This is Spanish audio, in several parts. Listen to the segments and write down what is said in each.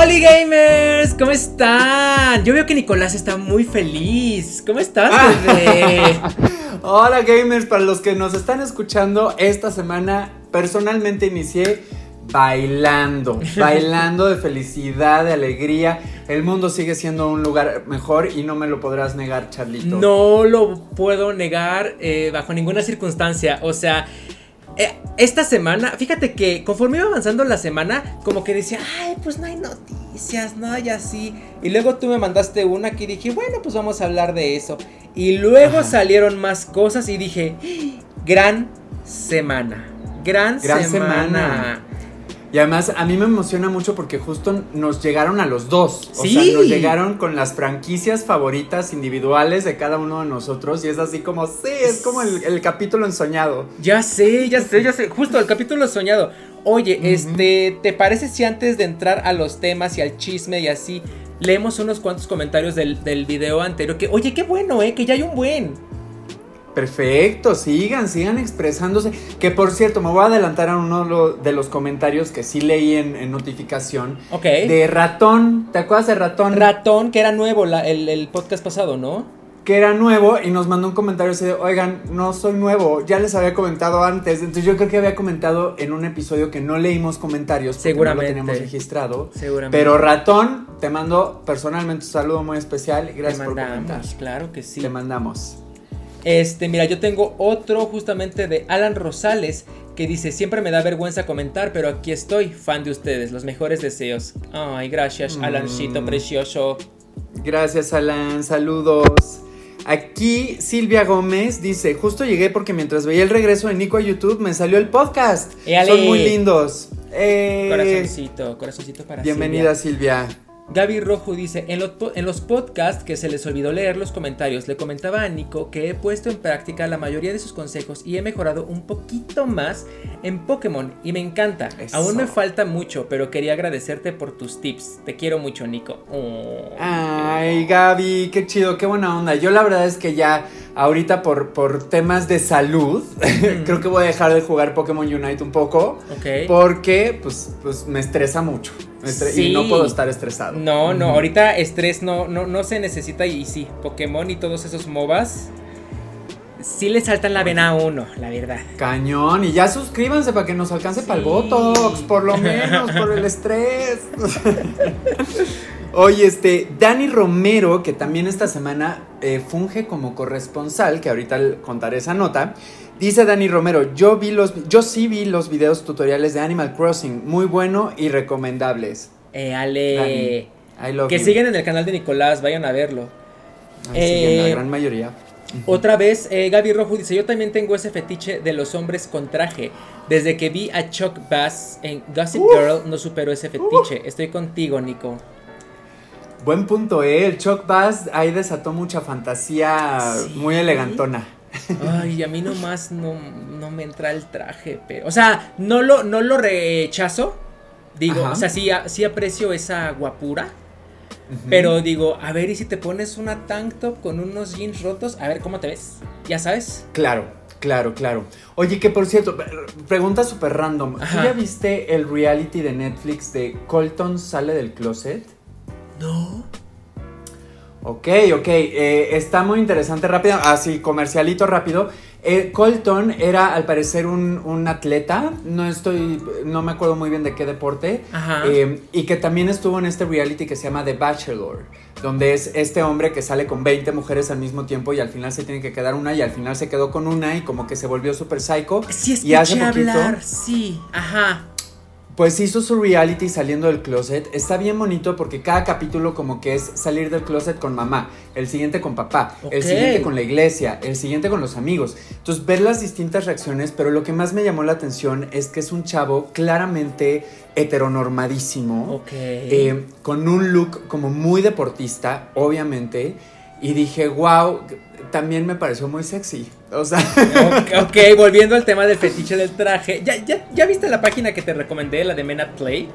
¡Hola gamers! ¿Cómo están? Yo veo que Nicolás está muy feliz. ¿Cómo estás, Ah. bebé? Hola gamers, para los que nos están escuchando, esta semana personalmente inicié bailando, bailando de felicidad, de alegría. El mundo sigue siendo un lugar mejor y no me lo podrás negar, Charlito. No lo puedo negar eh, bajo ninguna circunstancia. O sea, eh, esta semana, fíjate que conforme iba avanzando la semana, como que decía, ay, pues no hay noticias, no hay así. Y luego tú me mandaste una que dije, bueno, pues vamos a hablar de eso. Y luego Ajá. salieron más cosas y dije, gran semana. Gran, Gran semana. semana. Y además a mí me emociona mucho porque justo nos llegaron a los dos. O Sí. sea, nos llegaron con las franquicias favoritas individuales de cada uno de nosotros. Y es así como, sí, es como el, el capítulo ensoñado. Ya sé, ya sé, ya sé. Justo el capítulo soñado. Oye, este, ¿te parece si antes de entrar a los temas y al chisme y así, leemos unos cuantos comentarios del, del video anterior? Que, oye, qué bueno, ¿eh? Que ya hay un buen. Perfecto, sigan, sigan expresándose. Que por cierto, me voy a adelantar a uno de los comentarios que sí leí en, en notificación. Ok. De ratón, ¿te acuerdas de ratón? Ratón, que era nuevo la- el, el podcast pasado, ¿no? que era nuevo y nos mandó un comentario así de, oigan, no soy nuevo, ya les había comentado antes. Entonces yo creo que había comentado en un episodio que no leímos comentarios. porque Seguramente. No lo teníamos registrado. Seguramente. Pero ratón, te mando personalmente un saludo muy especial y Te gracias por comentar. claro que sí. Te mandamos. Este, mira, yo tengo otro justamente de Alan Rosales que dice, siempre me da vergüenza comentar, pero aquí estoy, fan de ustedes, los mejores deseos. Ay, gracias, Mm. Alancito precioso. Gracias, Alan. Saludos. Aquí Silvia Gómez dice, justo llegué porque mientras veía el regreso de Nico a YouTube me salió el podcast. Son muy lindos. Eh, Corazoncito, corazoncito para bienvenida, Silvia. Silvia. Gaby Rojo dice, en los, en los podcasts que se les olvidó leer los comentarios, le comentaba a Nico que he puesto en práctica la mayoría de sus consejos y he mejorado un poquito más en Pokémon y me encanta. Eso. Aún me falta mucho, pero quería agradecerte por tus tips. Te quiero mucho, Nico. Oh. Ay, Gaby, qué chido, qué buena onda. Yo la verdad es que ya ahorita por, por temas de salud, creo que voy a dejar de jugar Pokémon Unite un poco. Ok. Porque pues, pues me estresa mucho. Me estre- Sí. Y no puedo estar estresado. No, no, ahorita estrés no, no, no se necesita y sí, Pokémon y todos esos MOBAs sí le saltan la vena a uno, la verdad. Cañón, y ya suscríbanse para que nos alcance para el. Botox, por lo menos, por el estrés. Oye, este, Dani Romero, que también esta semana eh, funge como corresponsal, que ahorita contaré esa nota, dice Dani Romero, yo vi los, yo sí vi los videos tutoriales de Animal Crossing, muy bueno y recomendables. Eh, Ale. Dani, I love Que you. siguen en el canal de Nicolás, vayan a verlo. Ay, siguen, la Eh, gran mayoría. Otra vez, eh, Gaby Rojo dice, yo también tengo ese fetiche de los hombres con traje. Desde que vi a Chuck Bass en Gossip. Girl, no supero ese fetiche. Estoy contigo, Nico. Buen punto, ¿eh? El Chuck Bass ahí desató mucha fantasía Sí. muy elegantona. Ay, a mí nomás no, no me entra el traje, pero... O sea, no lo, no lo rechazo. Digo, Ajá. o sea, sí, sí aprecio esa guapura. Pero digo, a ver, ¿y si te pones una tank top con unos jeans rotos? A ver, ¿cómo te ves? ¿Ya sabes? Claro, claro, claro. Oye, que por cierto, pregunta súper random. ¿Tú ya viste el reality de Netflix de Colton sale del closet? No. Ok, ok, eh, está muy interesante, rápido, así, comercialito rápido. Eh, Colton era al parecer un, un atleta, no estoy, no me acuerdo muy bien de qué deporte, Ajá. eh, y que también estuvo en este reality que se llama The Bachelor, donde es este hombre que sale con 20 mujeres al mismo tiempo y al final se tiene que quedar una y al final se quedó con una y como que se volvió súper psycho. Sí, y hace poquito, hablar, sí, ajá. Pues hizo su reality saliendo del closet. Está bien bonito porque cada capítulo como que es salir del closet con mamá, el siguiente con papá, el siguiente con la iglesia, el siguiente con los amigos. Entonces ver las distintas reacciones, pero lo que más me llamó la atención es que es un chavo claramente heteronormadísimo, Ok. eh, con un look como muy deportista, obviamente. Y dije, wow, también me pareció muy sexy. O sea, ok, ok, volviendo al tema del fetiche del traje. ¿Ya, ya, ¿Ya viste la página que te recomendé, la de Men at Play?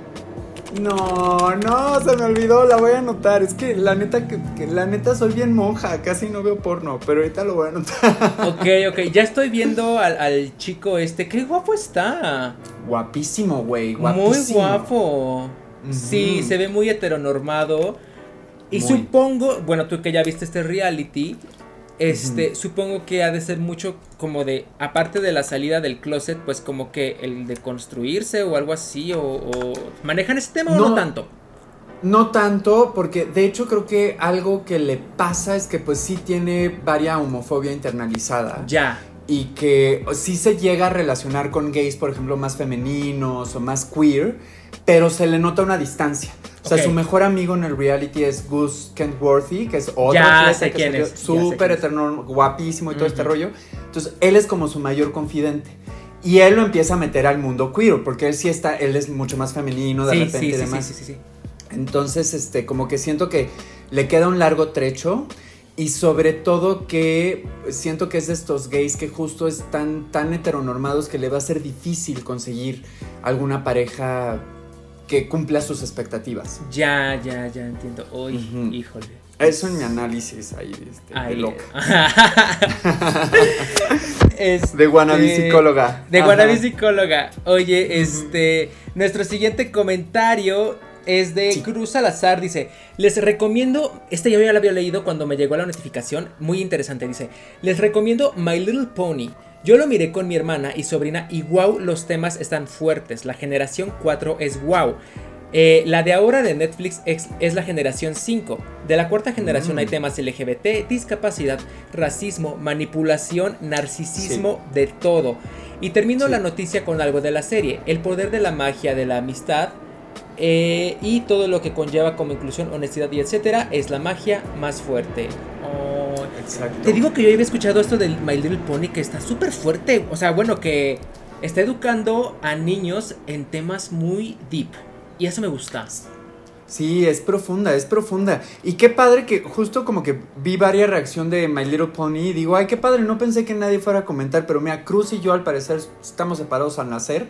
No, no, se me olvidó, la voy a anotar. Es que la neta, que, que la neta soy bien monja, casi no veo porno, pero ahorita lo voy a anotar. Ok, ok, ya estoy viendo al, al chico este. Qué guapo está. Guapísimo, güey, Muy guapísimo. guapo. Sí, se ve muy heteronormado. Y Muy. supongo, bueno, tú que ya viste este reality, este, supongo que ha de ser mucho como de, aparte de la salida del closet, pues como que el de construirse o algo así, o, o- manejan ese tema o no No. tanto. No tanto, porque de hecho creo que algo que le pasa es que pues sí tiene varia homofobia internalizada. Ya. Y que sí se llega a relacionar con gays, por ejemplo, más femeninos o más queer, pero se le nota una distancia. O sea, su mejor amigo en el reality es Gus Kentworthy, que es otro Ya atleta sé que quién es, súper eterno, guapísimo y todo este rollo. Entonces, él es como su mayor confidente. Y él lo empieza a meter al mundo queer, porque él sí está, él es mucho más femenino de Sí, repente sí, y sí, demás. sí, sí, sí. Entonces, este, como que siento que le queda un largo trecho. Y sobre todo que siento que es de estos gays que justo están tan heteronormados que le va a ser difícil conseguir alguna pareja que cumpla sus expectativas. Ya, ya, ya entiendo. Uy, híjole. Eso en mi análisis ahí, este, de loca. Este, De wannabe psicóloga. De Ajá. Psicóloga. Oye, este. Nuestro siguiente comentario es de Sí. Cruz Salazar. Dice: Les recomiendo. Este yo ya lo había leído cuando me llegó la notificación. Muy interesante. Dice: Les recomiendo My Little Pony. Yo lo miré con mi hermana y sobrina y wow, los temas están fuertes. La generación 4 es wow. Eh, la de ahora de Netflix es, es la generación 5. De la cuarta generación Mm. hay temas LGBT, discapacidad, racismo, manipulación, narcisismo, de todo. Y termino Sí. la noticia con algo de la serie. El poder de la magia, de la amistad eh, y todo lo que conlleva como inclusión, honestidad y etcétera es la magia más fuerte. Exacto. te digo que yo había escuchado esto del My Little Pony que está súper fuerte. O sea, bueno, que está educando a niños en temas muy deep. Y eso me gusta. Sí, es profunda, es profunda. Y qué padre que justo como que vi varias reacción de My Little Pony y digo, ay, qué padre, no pensé que nadie fuera a comentar, pero mira, Cruz y yo al parecer estamos separados al nacer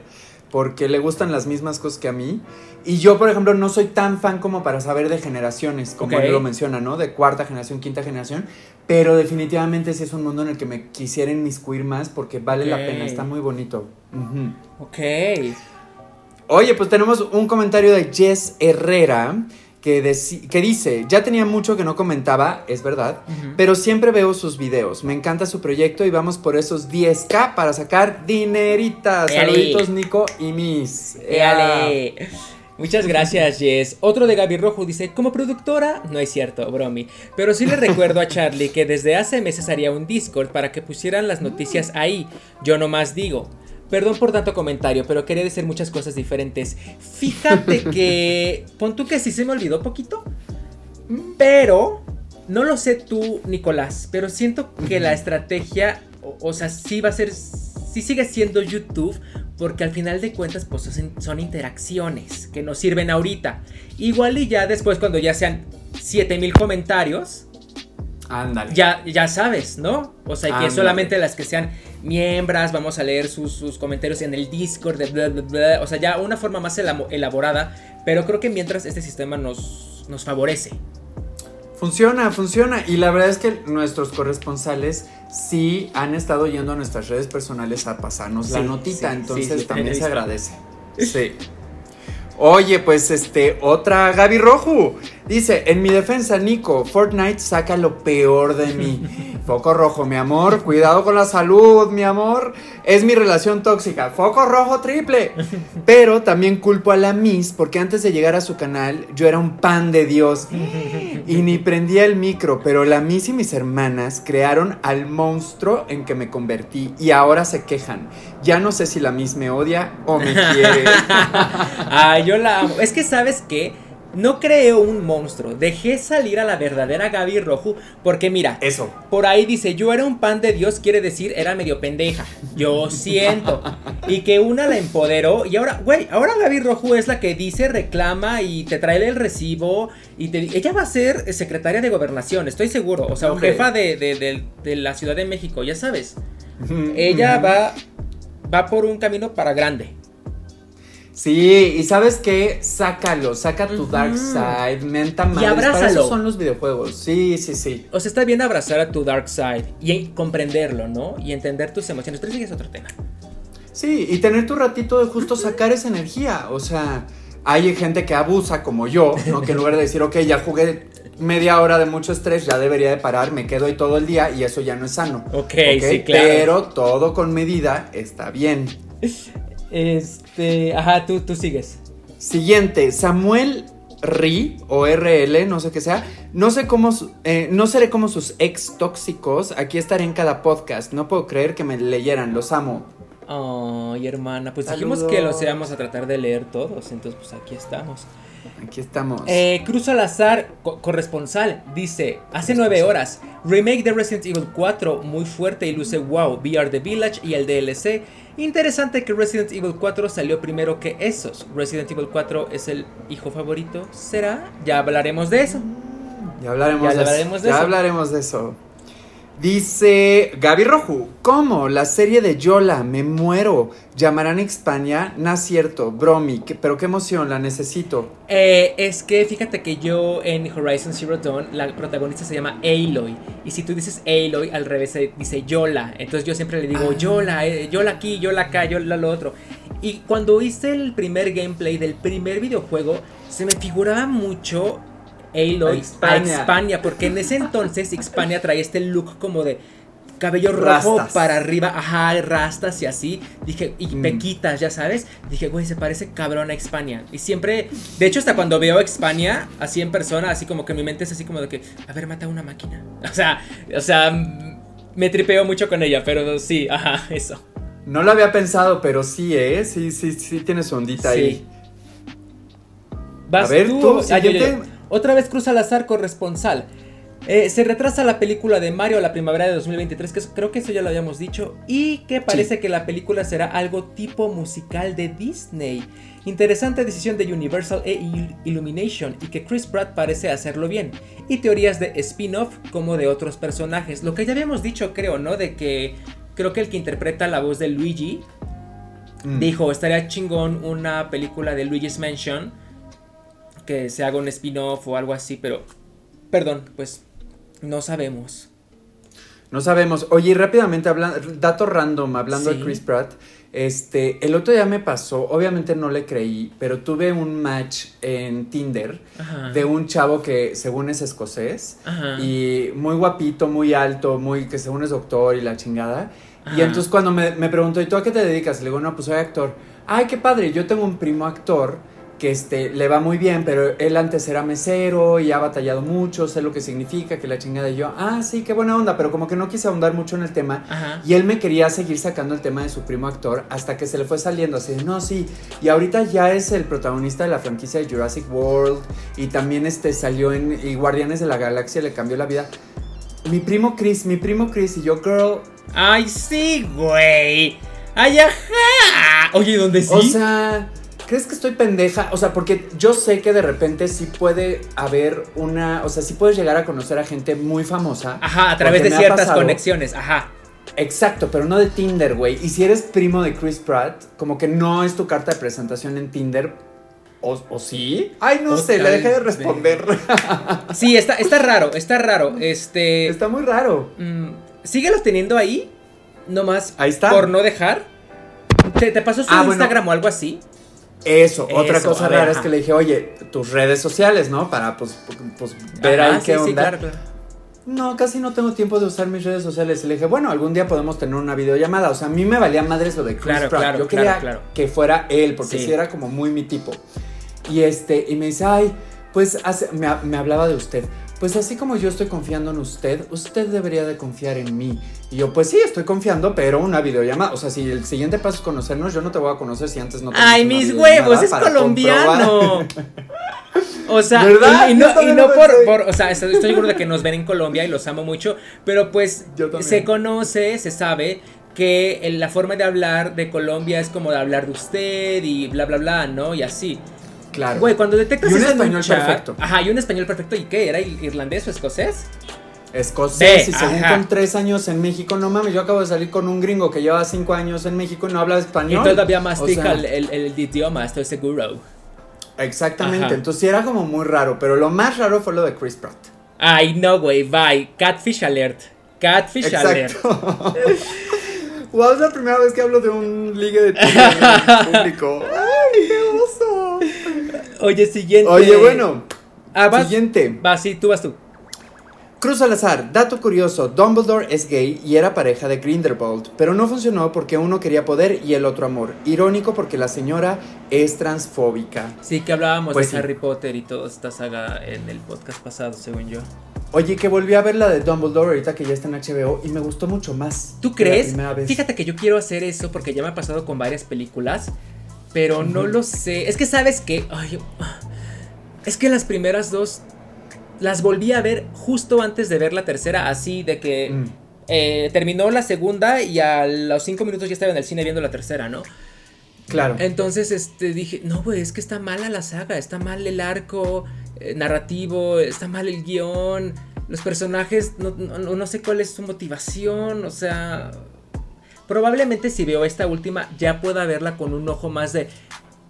porque le gustan las mismas cosas que a mí. Y yo, por ejemplo, no soy tan fan como para saber de generaciones, como él lo menciona, ¿no? De cuarta generación, quinta generación. Pero definitivamente sí es un mundo en el que me quisiera inmiscuir más porque vale la pena, está muy bonito. Ujú. Ok. Oye, pues tenemos un comentario de Jess Herrera que, dice, ya tenía mucho que no comentaba, es verdad, pero siempre veo sus videos, me encanta su proyecto y vamos por esos 10k para sacar dineritas. Éale. Saluditos Nico y Miss. Éale. Muchas gracias, Jess. Otro de Gaby Rojo dice, como productora, no es cierto, bromi, pero sí le recuerdo a Charlie que desde hace meses haría un Discord para que pusieran las noticias ahí. Yo nomás digo. Perdón por tanto comentario, pero quería decir muchas cosas diferentes. Fíjate que... Pon tú que sí se me olvidó poquito. Pero... No lo sé tú, Nicolás, pero siento que la estrategia, o, o sea, sí va a ser, sí sigue siendo YouTube, porque al final de cuentas, pues son, son interacciones que nos sirven ahorita. Igual y ya después, cuando ya sean 7000 comentarios, Ándale. ya, ya sabes, ¿no? O sea, que solamente las que sean miembros, vamos a leer sus, sus comentarios en el Discord, de bla, bla, bla. o sea, ya una forma más elaborada, pero creo que mientras este sistema nos, nos favorece. Funciona, funciona. Y la verdad es que nuestros corresponsales sí han estado yendo a nuestras redes personales a pasarnos la Sí, notita. sí, entonces sí, también se agradece. Sí. Oye, pues este, otra Gaby Rojo. Dice, en mi defensa, Nico, Fortnite saca lo peor de mí. Foco rojo, mi amor. Cuidado con la salud, mi amor. Es mi relación tóxica. Foco rojo triple. Pero también culpo a la Miss porque antes de llegar a su canal yo era un pan de Dios. Y ni prendía el micro, pero la Miss y mis hermanas crearon al monstruo en que me convertí y ahora se quejan. Ya no sé si la Miss me odia o me quiere. Ay, yo la amo. Es que, ¿sabes qué? No creo un monstruo. Dejé salir a la verdadera Gaby Rojo. Porque mira, Eso. por ahí dice, yo era un pan de Dios, quiere decir, era medio pendeja. Yo siento. Y que una la empoderó. Y ahora, güey, ahora Gaby Rojo es la que dice, reclama y te trae el recibo. Y te, ella va a ser secretaria de gobernación, estoy seguro. O sea, o jefa de, de- de- de la Ciudad de México, ya sabes. Ella va, va por un camino para grande. Sí, y sabes qué, sácalo, saca tu dark side, menta madres, abrázalo. Para eso son los videojuegos. Sí, sí, sí. O sea, está bien abrazar a tu dark side y comprenderlo, ¿no? Y entender tus emociones. Pero ese es otro tema. Sí, y tener tu ratito de justo sacar esa energía. O sea, hay gente que abusa como yo, ¿no? Que en lugar de decir, ok, ya jugué media hora de mucho estrés, ya debería de parar, me quedo ahí todo el día y eso ya no es sano. Ok, sí, claro. Pero todo con medida está bien. Este, ajá, tú, tú sigues. Siguiente, Samuel Ri o RL, no sé qué sea. No sé cómo, eh, no seré como sus ex tóxicos. Aquí estaré en cada podcast. No puedo creer que me leyeran, los amo. Ay, hermana, pues dijimos que los íbamos a tratar de leer todos, entonces pues aquí estamos. Aquí estamos. Eh, Cruz Salazar, corresponsal, dice, hace nueve horas, remake de Resident Evil 4, muy fuerte y luce wow, VR The Village y el DLC. Interesante que Resident Evil 4 salió primero que esos. Resident Evil 4 es el hijo favorito, ¿será? Ya hablaremos de eso. Ya hablaremos, de, ya hablaremos de eso. Dice Gaby Roju, ¿cómo? La serie de Yola, me muero. ¿Llamarán España? No es cierto, bromi, pero qué emoción, la necesito. Eh, es que fíjate que yo en Horizon Zero Dawn, la protagonista se llama Aloy. Y si tú dices Aloy, al revés se dice Yola. Entonces yo siempre le digo ah. Yola, eh, Yola aquí, Yola acá, Yola lo otro. Y cuando hice el primer gameplay del primer videojuego, se me figuraba mucho Aloy a España. porque en ese entonces Hispania traía este look como de cabello rojo para arriba, ajá, rastas y así. Dije, y mm. pequitas, ya sabes. Dije, güey, se parece cabrón a España. Y siempre, de hecho, hasta cuando veo a España, así en persona, así como que mi mente es así como de que, a ver, mata una máquina. O sea, o sea, me tripeo mucho con ella, pero sí, ajá, eso. No lo había pensado, pero sí, ¿eh? Sí, sí, sí, tienes ondita ahí. a ver, tú, ah, otra vez Cruz Salazar corresponsal. Eh, se retrasa la película de Mario a la primavera de 2023, que creo que eso ya lo habíamos dicho, y que parece que la película será algo tipo musical de Disney. Interesante decisión de Universal e Illumination y que Chris Pratt parece hacerlo bien. Y teorías de spin-off como de otros personajes. Lo que ya habíamos dicho, creo, ¿no? De que creo que el que interpreta la voz de Luigi mm. dijo, estaría chingón una película de Luigi's Mansion que se haga un spin-off o algo así, pero perdón, pues no sabemos. No sabemos. Oye, rápidamente hablando, dato random, hablando de Chris Pratt, este, el otro día me pasó, obviamente no le creí, pero tuve un match en Tinder de un chavo que según es escocés y muy guapito, muy alto, muy que según es doctor y la chingada. Y entonces cuando me, me preguntó, ¿y tú a qué te dedicas? Le digo, no, pues soy actor. Ay, qué padre, yo tengo un primo actor que este, le va muy bien, pero él antes era mesero y ha batallado mucho, sé lo que significa, que la chingada y yo, ah, sí, qué buena onda, pero como que no quise ahondar mucho en el tema. Y él me quería seguir sacando el tema de su primo actor hasta que se le fue saliendo así, no, sí, y ahorita ya es el protagonista de la franquicia de Jurassic World y también este, salió en y Guardianes de la Galaxia, le cambió la vida. Mi primo Chris, mi primo Chris y yo, girl. Ay, sí, güey. Ay, ajá. Oye, ¿dónde sí? O sea... ¿Crees que estoy pendeja? O sea, porque yo sé que de repente sí puede haber una. O sea, sí puedes llegar a conocer a gente muy famosa. Ajá, a través de ciertas conexiones, ajá. Exacto, pero no de Tinder, güey. Y si eres primo de Chris Pratt, como que no es tu carta de presentación en Tinder. ¿O, sí? Ay, no sé, le dejé de responder. Sí, está, está raro, está raro. Este. Está muy raro. Mm, síguelo teniendo ahí. Nomás. Ahí está. Por no dejar. ¿Te, pasó su ah, Instagram o algo así? Eso, otra cosa rara es que le dije, oye, tus redes sociales, ¿no? Para pues, pues ver ahí qué onda. No, casi no tengo tiempo de usar mis redes sociales. Y le dije, bueno, algún día podemos tener una videollamada. O sea, a mí me valía madres lo de Chris claro, Pratt. Yo quería que fuera él, porque sí. era como muy mi tipo. Y este, y me dice, ay, pues me, me hablaba de usted pues así como yo estoy confiando en usted, usted debería de confiar en mí. Y yo, pues sí, estoy confiando, pero una videollamada. O sea, si el siguiente paso es conocernos, yo no te voy a conocer si antes no te Ay, mis huevos, es colombiano. O sea, y, no, por, o sea, estoy seguro de que nos ven en Colombia y los amo mucho, pero pues se conoce, se sabe que la forma de hablar de Colombia es como de hablar de usted y bla, bla, bla, ¿no? Y así. Claro. Güey, cuando detectas y un español perfecto. Ajá, y un español perfecto. ¿Y qué? ¿Era irlandés o escocés? Escocés, y según con tres años en México, no mames, yo acabo de salir con un gringo que lleva cinco años en México y no habla español. Y todavía mastica el, el, idioma, estoy seguro. Exactamente, entonces sí era como muy raro, pero lo más raro fue lo de Chris Pratt. Ay, no, güey, bye. Catfish alert. Catfish Exacto. alert. wow, es la primera vez que hablo de un ligue de en público. Oye, siguiente. Oye, bueno. Ah, vas. Siguiente. Va, sí, tú vas tú. Cruz al azar, dato curioso, Dumbledore es gay y era pareja de Grindelwald, pero no funcionó porque uno quería poder y el otro amor. Irónico porque la señora es transfóbica. Sí, que hablábamos Pues de sí. Harry Potter y toda esta saga en el podcast pasado, según yo. Oye, que volví a ver la de Dumbledore ahorita que ya está en HBO y me gustó mucho más. ¿Tú crees? Fíjate que yo quiero hacer eso porque ya me ha pasado con varias películas, pero no lo sé. Es que sabes que, ay, es que las primeras dos las volví a ver justo antes de ver la tercera, así de que Mm, eh, terminó la segunda y a los cinco minutos ya estaba en el cine viendo la tercera, ¿no? claro. Entonces, este, dije, no, güey, es que está mala la saga, está mal el arco eh, narrativo, está mal el guion, los personajes, no, no- no sé cuál es su motivación, o sea, probablemente si veo esta última ya pueda verla con un ojo más de,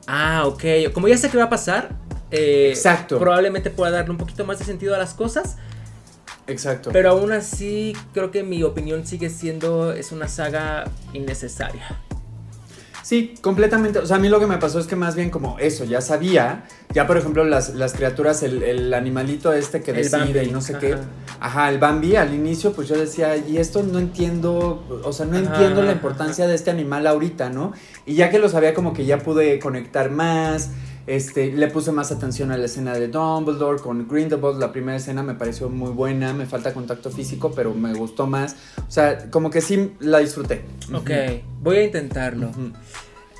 ah, ok, como ya sé qué va a pasar, eh, Exacto. probablemente pueda darle un poquito más de sentido a las cosas, Exacto. pero aún así creo que mi opinión sigue siendo, es una saga innecesaria. Sí, completamente. O sea, a mí lo que me pasó es que más bien como eso, ya sabía. Ya, por ejemplo, las, las criaturas, el, el animalito este que El decide Bambi, y no sé qué. ajá. El Bambi al inicio, pues yo decía, y esto no entiendo, o sea, no Ajá, entiendo la importancia de este animal ahorita, ¿no? Y ya que lo sabía, como que ya pude conectar más. Este, le puse más atención a la escena de Dumbledore con Grindelwald. La primera escena me pareció muy buena. Me falta contacto físico, pero me gustó más. O sea, como que sí la disfruté. Ok, voy a intentarlo.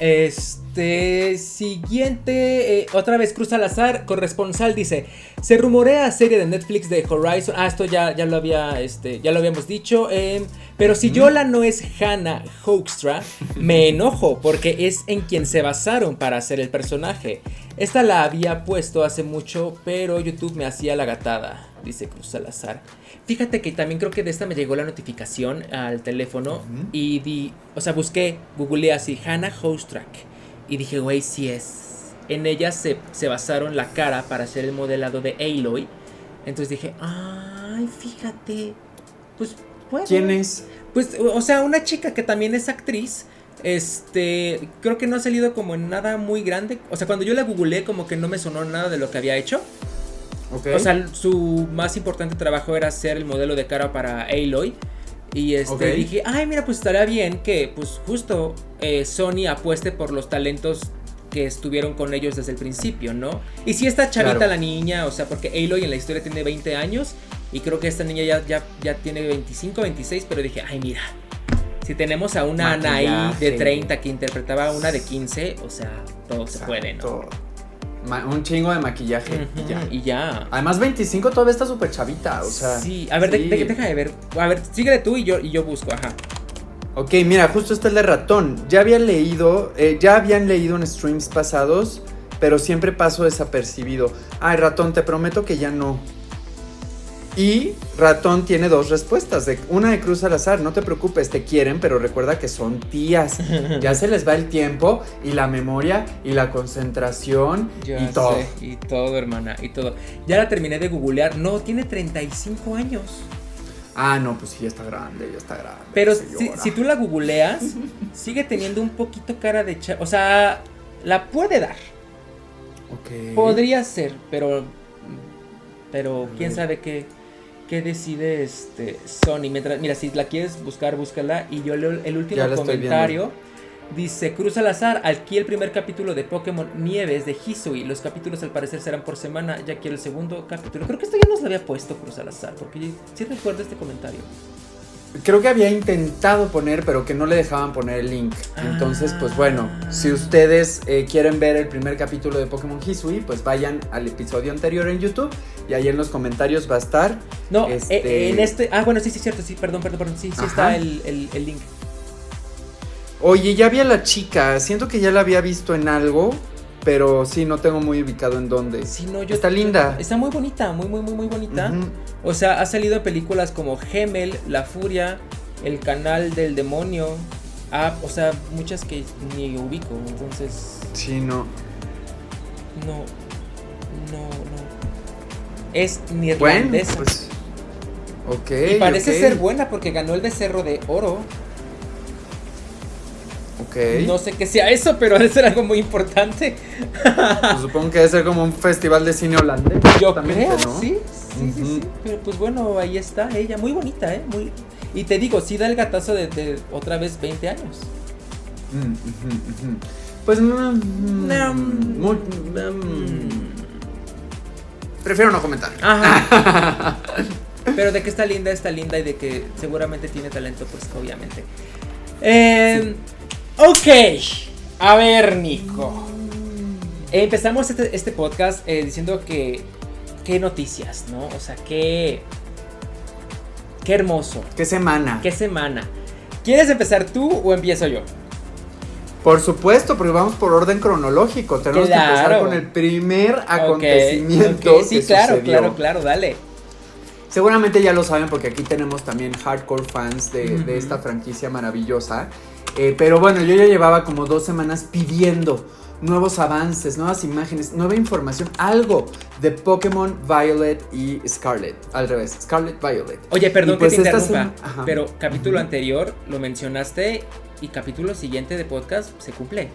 Este siguiente, eh, otra vez Cruz al azar, corresponsal dice, se rumorea serie de Netflix de Horizon, ah, esto ya, ya lo había, este, ya lo habíamos dicho, eh, pero si Yola no es Hannah Hoekstra, me enojo porque es en quien se basaron para hacer el personaje. Esta la había puesto hace mucho, pero YouTube me hacía la gatada, dice Cruz Salazar. Fíjate que también creo que de esta me llegó la notificación al teléfono y di, o sea, busqué, googleé así, Hannah Hostrack y dije, güey, sí es. En ella se, se basaron la cara para hacer el modelado de Aloy. Entonces dije, ay, fíjate, pues puede. ¿Quién es? Pues, o sea, una chica que también es actriz. Este, creo que no ha salido como en nada muy grande. O sea, cuando yo la googleé, como que no me sonó nada de lo que había hecho. Ok. O sea, su más importante trabajo era ser el modelo de cara para Aloy. Y este, dije, ay, mira, pues estaría bien que, pues justo eh, Sony apueste por los talentos que estuvieron con ellos desde el principio, ¿no? Y si está chavita Claro. la niña, o sea, porque Aloy en la historia tiene 20 años y creo que esta niña ya, ya, ya tiene 25, 26, pero dije, ay, mira, si tenemos a una Anaí de Maquillaje. 30 que interpretaba a una de 15, o sea, todo se puede, ¿no? Ma- un chingo de maquillaje. y ya. Y ya. Además, 25 todavía está súper chavita, o sea. sí, a ver, de- sí. de- deja de ver. A ver, síguele tú y yo, y yo busco, ajá. Ok, mira, justo está el de ratón. Ya había leído, eh, ya habían leído en streams pasados, pero siempre paso desapercibido. Ay, ratón, te prometo que ya no. Y ratón tiene dos respuestas. De, una de Cruz al azar, no te preocupes, te quieren, pero recuerda que son tías. Ya se les va el tiempo y la memoria y la concentración y todo. sé, y todo, hermana, y todo. Ya la terminé de googlear. No, tiene 35 años. Ah, no, pues sí, ya está grande, ya está grande. Pero si, si tú la googleas, sigue teniendo un poquito cara de cha- O sea, la puede dar. Ok. Podría ser, pero. Pero quién sabe qué, qué decide este Sony. Mientras, mira, si la quieres buscar, búscala. Y yo leo el último comentario. Dice Cruz al azar, aquí el primer capítulo de Pokémon Nieves de Hisui. Los capítulos al parecer serán por semana. Ya quiero el segundo capítulo. Creo que esto ya nos lo había puesto Cruz al azar. Porque sí recuerdo este comentario. Creo que había intentado poner, pero que no le dejaban poner el link. Entonces, pues bueno, si ustedes eh, quieren ver el primer capítulo de Pokémon Hisui, pues vayan al episodio anterior en YouTube y ahí en los comentarios va a estar. No, Este- eh, en este. Ah, bueno, sí, sí, cierto. Sí, perdón, perdón, perdón. Sí, sí Ajá. está el, el- el link. Oye, ya vi a la chica, siento que ya la había visto en algo, pero sí, no tengo muy ubicado en dónde. Sí, no, yo, Está linda. Está muy bonita, muy, muy, muy, muy bonita. O sea, ha salido películas como Gemel, La Furia, El Canal del Demonio. Ah, o sea, muchas que ni ubico. Entonces, Sí, no. no. No, no. Es Bueno, neerlandesa. pues. Ok. y parece ser buena porque ganó el Becerro de Oro. Ok, Ok. No sé qué sea eso, pero debe ser algo muy importante. Pues supongo que debe ser como un festival de cine holandés. Yo creo, ¿no? sí, sí, sí, sí. Pero pues bueno, ahí está ella, muy bonita, ¿eh? Muy... Y te digo, sí da el gatazo de, de otra vez 20 años. Mm. Pues. mm, No. muy- mm, prefiero no comentar. Ajá. Pero de que está linda, está linda y de que seguramente tiene talento, pues obviamente. Eh, Ok, a ver, Nico. Empezamos este, este podcast eh, diciendo que. Qué noticias, ¿no? O sea, qué. Qué hermoso. ¿Qué semana? Qué semana. ¿Quieres empezar tú o empiezo yo? Por supuesto, porque vamos por orden cronológico. Tenemos que empezar con el primer acontecimiento. ok, Sí, que claro, sucedió. claro, claro, dale. Seguramente ya lo saben porque aquí tenemos también hardcore fans de, esta franquicia maravillosa. Eh, pero bueno, yo ya llevaba como dos semanas pidiendo nuevos avances, nuevas imágenes, nueva información, algo de Pokémon Violet y Scarlet. Al revés, Scarlet Violet. Oye, perdón Y pues que te interrumpa, pero capítulo anterior lo mencionaste y capítulo siguiente de podcast se cumple.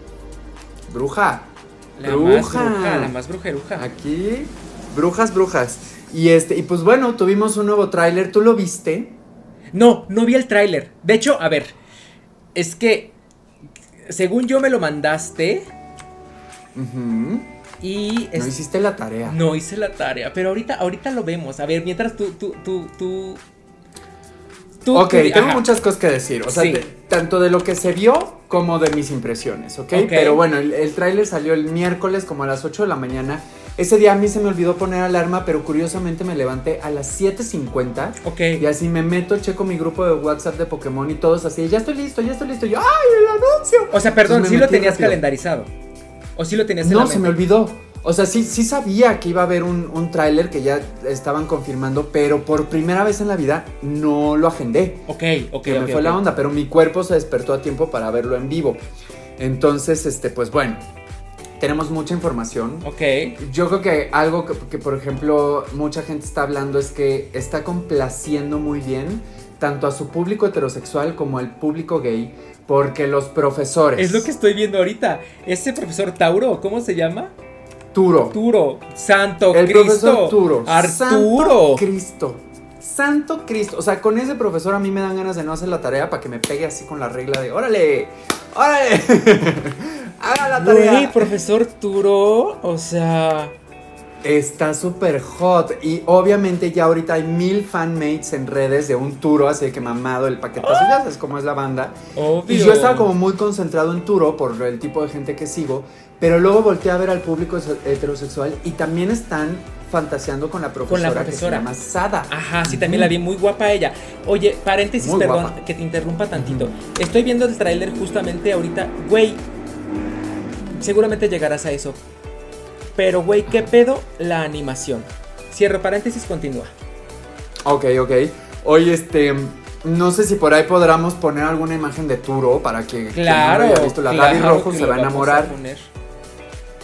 Bruja. La más Bruja. bruja, la más brujeruja. Aquí, brujas, brujas. Y este, y pues bueno, tuvimos un nuevo tráiler. ¿Tú lo viste? No, no vi el tráiler. De hecho, a ver, es que según yo me lo mandaste y es- No hiciste la tarea. no hice la tarea, pero ahorita, ahorita lo vemos. A ver, mientras tú, tú, tú, tú. tú- Ok, tú- tengo muchas cosas que decir. O sea, Sí. de- tanto de lo que se vio como de mis impresiones, ¿ok? Ok. Pero bueno, el, el tráiler salió el miércoles como a las 8 de la mañana. Ese día a mí se me olvidó poner alarma, pero curiosamente me levanté a las 7.50. Ok. Y así me meto, checo mi grupo de WhatsApp de Pokémon y todos así, ya estoy listo, ya estoy listo. Y yo, ¡ay, el anuncio! O sea, perdón, sí lo tenías rápido. calendarizado. O sí lo tenías en No, la se me olvidó. O sea, sí, sí sabía que iba a haber un, un tráiler que ya estaban confirmando, pero por primera vez en la vida no lo agendé. Ok, ok, que me fue la onda, pero mi cuerpo se despertó a tiempo para verlo en vivo. Entonces, este, pues bueno, tenemos mucha información. Ok. Yo creo que algo que, que, por ejemplo, mucha gente está hablando es que está complaciendo muy bien tanto a su público heterosexual como al público gay, porque los profesores. Es lo que estoy viendo ahorita. Ese profesor Tauro, ¿cómo se llama? Turo. Turo. Santo El Cristo. profesor Turo. Arturo. Santo Cristo. Santo Cristo. O sea, con ese profesor a mí me dan ganas de no hacer la tarea para que me pegue así con la regla de órale, órale. Haga la tarea. Güey, profesor Turo. O sea. Está súper hot. Y obviamente ya ahorita hay mil fanmates en redes de un Turo, así que mamado el paquetazo. Ya sabes cómo es la banda. Obvio. Y yo estaba como muy concentrado en Turo por el tipo de gente que sigo. Pero luego volteé a ver al público heterosexual y también están fantaseando con la profesora, profesora. que se llama Sada. Ajá, sí, también la vi muy guapa ella. Oye, paréntesis, Muy perdón, guapa. que te interrumpa tantito. Estoy viendo el tráiler justamente ahorita. Güey, seguramente llegarás a eso. Pero, güey, ¿qué pedo la animación? Cierro paréntesis, continúa. Ok, ok. Oye, este. No sé si por ahí podamos poner alguna imagen de Turo para que quien no Claro. haya visto. La Gaby claro Rojo se va a enamorar.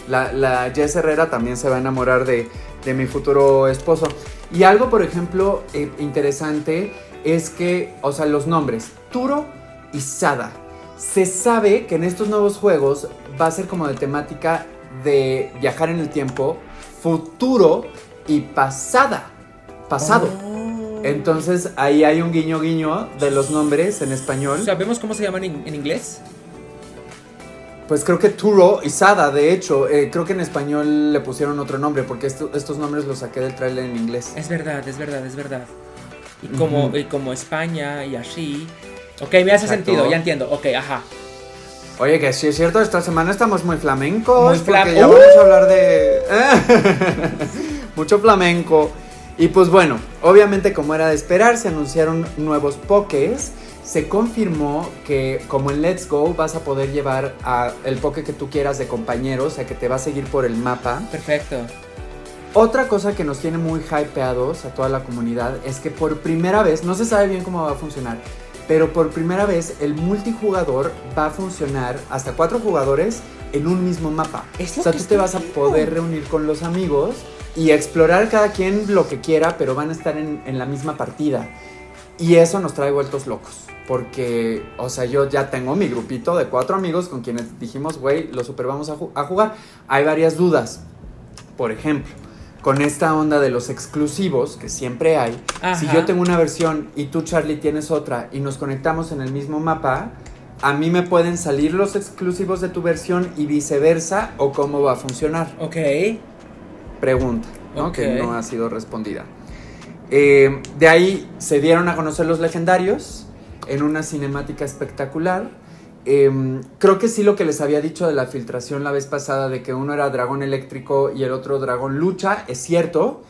La, la Jess Herrera también se va a enamorar de, de mi futuro esposo. Y algo, por ejemplo, eh, interesante es que, o sea, los nombres, Turo y Sada. Se sabe que en estos nuevos juegos va a ser como de temática de viajar en el tiempo, futuro y pasada. Pasado. Oh. Entonces ahí hay un guiño guiño de los nombres en español. ¿Sabemos cómo se llaman en, en inglés? Pues creo que Turo y Sada, de hecho, eh, creo que en español le pusieron otro nombre porque esto- estos nombres los saqué del tráiler en inglés. Es verdad, es verdad, es verdad. Y como, y como España y así. Ok, me hace Exacto. sentido, ya entiendo. Ok, ajá. Oye, que sí es cierto, esta semana estamos muy flamencos. Muy fla- porque ya ¡Uh! vamos a hablar de. Mucho flamenco. Y pues bueno, obviamente, como era de esperar, se anunciaron nuevos pokés. Se confirmó que, como en Let's Go, vas a poder llevar a el poke que tú quieras de compañero, o sea, que te va a seguir por el mapa. Perfecto. Otra cosa que nos tiene muy hypeados a toda la comunidad es que por primera vez, no se sabe bien cómo va a funcionar, pero por primera vez el multijugador va a funcionar hasta cuatro jugadores en un mismo mapa. Es lo o sea, que tú te vas a poder reunir con los amigos y explorar cada quien lo que quiera, pero van a estar en, en la misma partida. Y eso nos trae vueltos locos. Porque, o sea, yo ya tengo mi grupito de cuatro amigos con quienes dijimos, güey, lo super vamos a, ju- a jugar. Hay varias dudas. Por ejemplo, con esta onda de los exclusivos, que siempre hay, si yo tengo una versión y tú, Charlie, tienes otra y nos conectamos en el mismo mapa, a mí me pueden salir los exclusivos de tu versión y viceversa, o cómo va a funcionar. Ok. Pregunta, ¿no? Que no ha sido respondida. Eh, de ahí se dieron a conocer los legendarios en una cinemática espectacular. Eh, creo que sí lo que les había dicho de la filtración la vez pasada de que uno era dragón eléctrico y el otro dragón lucha, es cierto.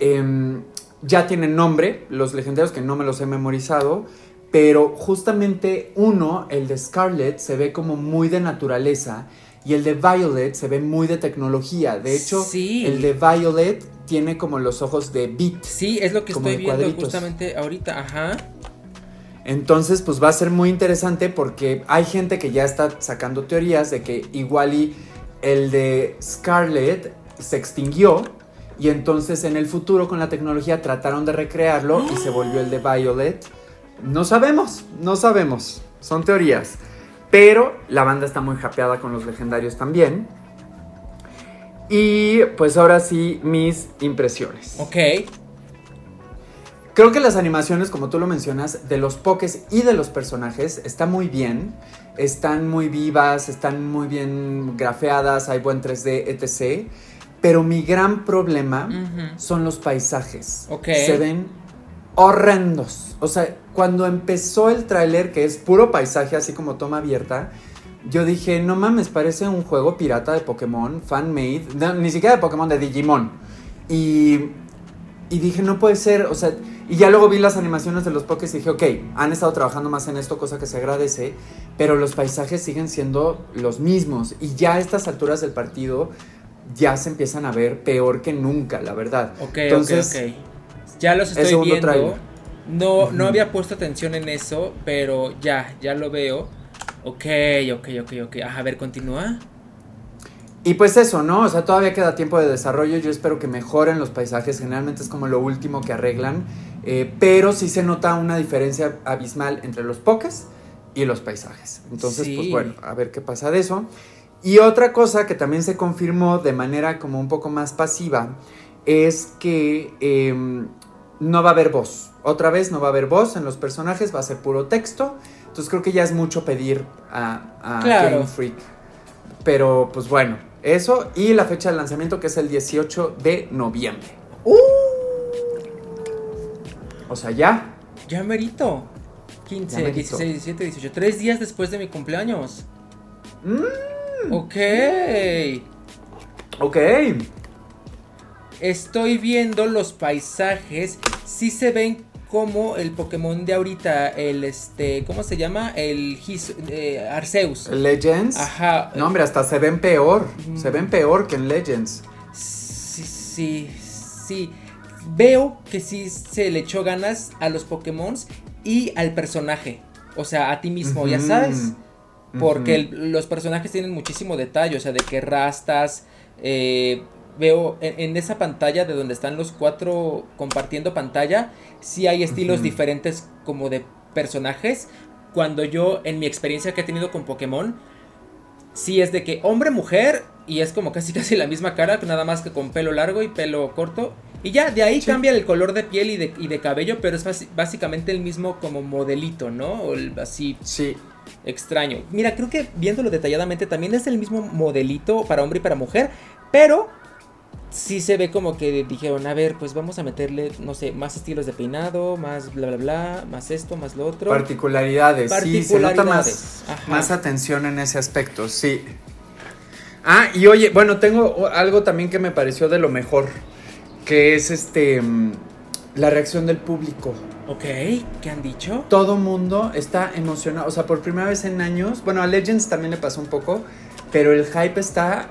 Eh, ya tienen nombre, los legendarios que no me los he memorizado, pero justamente uno, el de Scarlet, se ve como muy de naturaleza y el de Violet se ve muy de tecnología. De hecho, Sí. el de Violet tiene como los ojos de Beat. Sí, es lo que estoy viendo cuadritos. justamente ahorita. Ajá. Entonces, pues va a ser muy interesante porque hay gente que ya está sacando teorías de que igual y el de Scarlet se extinguió y entonces en el futuro con la tecnología trataron de recrearlo y se volvió el de Violet. No sabemos, no sabemos, son teorías. Pero la banda está muy hapeada con los legendarios también. Y pues ahora sí, mis impresiones. Ok. Creo que las animaciones, como tú lo mencionas, de los pokés y de los personajes están muy bien. Están muy vivas, están muy bien grafeadas, hay buen 3D, etc. Pero mi gran problema son los paisajes. Ok. Se ven horrendos. O sea, cuando empezó el tráiler, que es puro paisaje, así como toma abierta, yo dije, no mames, parece un juego pirata de Pokémon, fan-made, no, ni siquiera de Pokémon, de Digimon. Y, y dije, no puede ser, o sea, y ya luego vi las animaciones de los Pokés y dije, ok, han estado trabajando más en esto, cosa que se agradece, pero los paisajes siguen siendo los mismos. Y ya a estas alturas del partido ya se empiezan a ver peor que nunca, la verdad. Ok, Entonces, ok, ok. Ya los estoy viendo. tráiler. No, no había puesto atención en eso, pero ya, ya lo veo. Ok, ok, ok, ok. Ajá, a ver, continúa. Y pues eso, ¿no? O sea, todavía queda tiempo de desarrollo. Yo espero que mejoren los paisajes. Generalmente es como lo último que arreglan. Eh, pero sí se nota una diferencia abismal entre los pokés y los paisajes. Entonces, Sí. pues bueno, a ver qué pasa de eso. Y otra cosa que también se confirmó de manera como un poco más pasiva es que em, no va a haber voz. Otra vez no va a haber voz en los personajes, va a ser puro texto. Entonces creo que ya es mucho pedir a, a Claro. Game Freak. Pero pues bueno, eso y la fecha de lanzamiento que es el 18 de noviembre. ¡Uh! O sea, ya. Ya merito. 15, Ya merito. 16, 17, 18. Tres días después de mi cumpleaños. Mm, Ok. ok. Estoy viendo los paisajes. Sí se ven como el Pokémon de ahorita. El este. ¿Cómo se llama? El His- eh, Arceus. Legends. Ajá. No, hombre, hasta se ven peor. Mm. Se ven peor que en Legends. Sí, sí, sí. Veo que sí se le echó ganas a los Pokémon y al personaje. O sea, a ti mismo, ya sabes. Porque el- los personajes tienen muchísimo detalle. O sea, de que rastas. eh, veo en, en esa pantalla de donde están los cuatro compartiendo pantalla. Sí hay estilos diferentes como de personajes. Cuando yo, en mi experiencia que he tenido con Pokémon, sí es de que hombre, mujer, y es como casi casi la misma cara, nada más que con pelo largo y pelo corto. Y ya, de ahí Sí. cambia el color de piel y de, y de cabello, pero es básicamente el mismo como modelito, ¿no? O el- así Sí. extraño. Mira, creo que viéndolo detalladamente también es el mismo modelito para hombre y para mujer, pero sí se ve como que dijeron, a ver, pues vamos a meterle, no sé, más estilos de peinado, más bla, bla, bla, más esto, más lo otro. Particularidades. Sí, se nota más, ajá. más atención en ese aspecto, sí. Ah, y oye, bueno, tengo algo también que me pareció de lo mejor, que es este mm, la reacción del público. Ok, ¿qué han dicho? Todo mundo está emocionado, o sea, por primera vez en años, bueno, a Legends también le pasó un poco, pero el hype está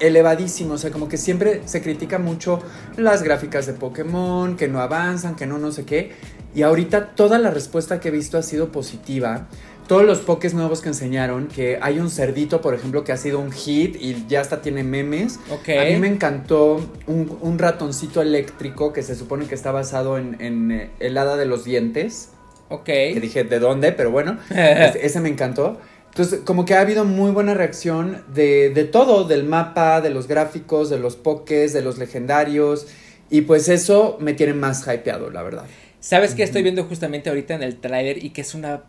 elevadísimo, o sea, como que siempre se critica mucho las gráficas de Pokémon, que no avanzan, que no no sé qué, y ahorita toda la respuesta que he visto ha sido positiva. Todos los pokés nuevos que enseñaron, que hay un cerdito, por ejemplo, que ha sido un hit y ya hasta tiene memes. Ok. A mí me encantó un, un ratoncito eléctrico que se supone que está basado en, en eh, el hada de los dientes. Ok. Que dije, ¿de dónde? Pero bueno, ese me encantó. Entonces, como que ha habido muy buena reacción de, de todo, del mapa, de los gráficos, de los pokés, de los legendarios. Y pues eso me tiene más hypeado, la verdad. ¿Sabes qué estoy viendo justamente ahorita en el tráiler y que es una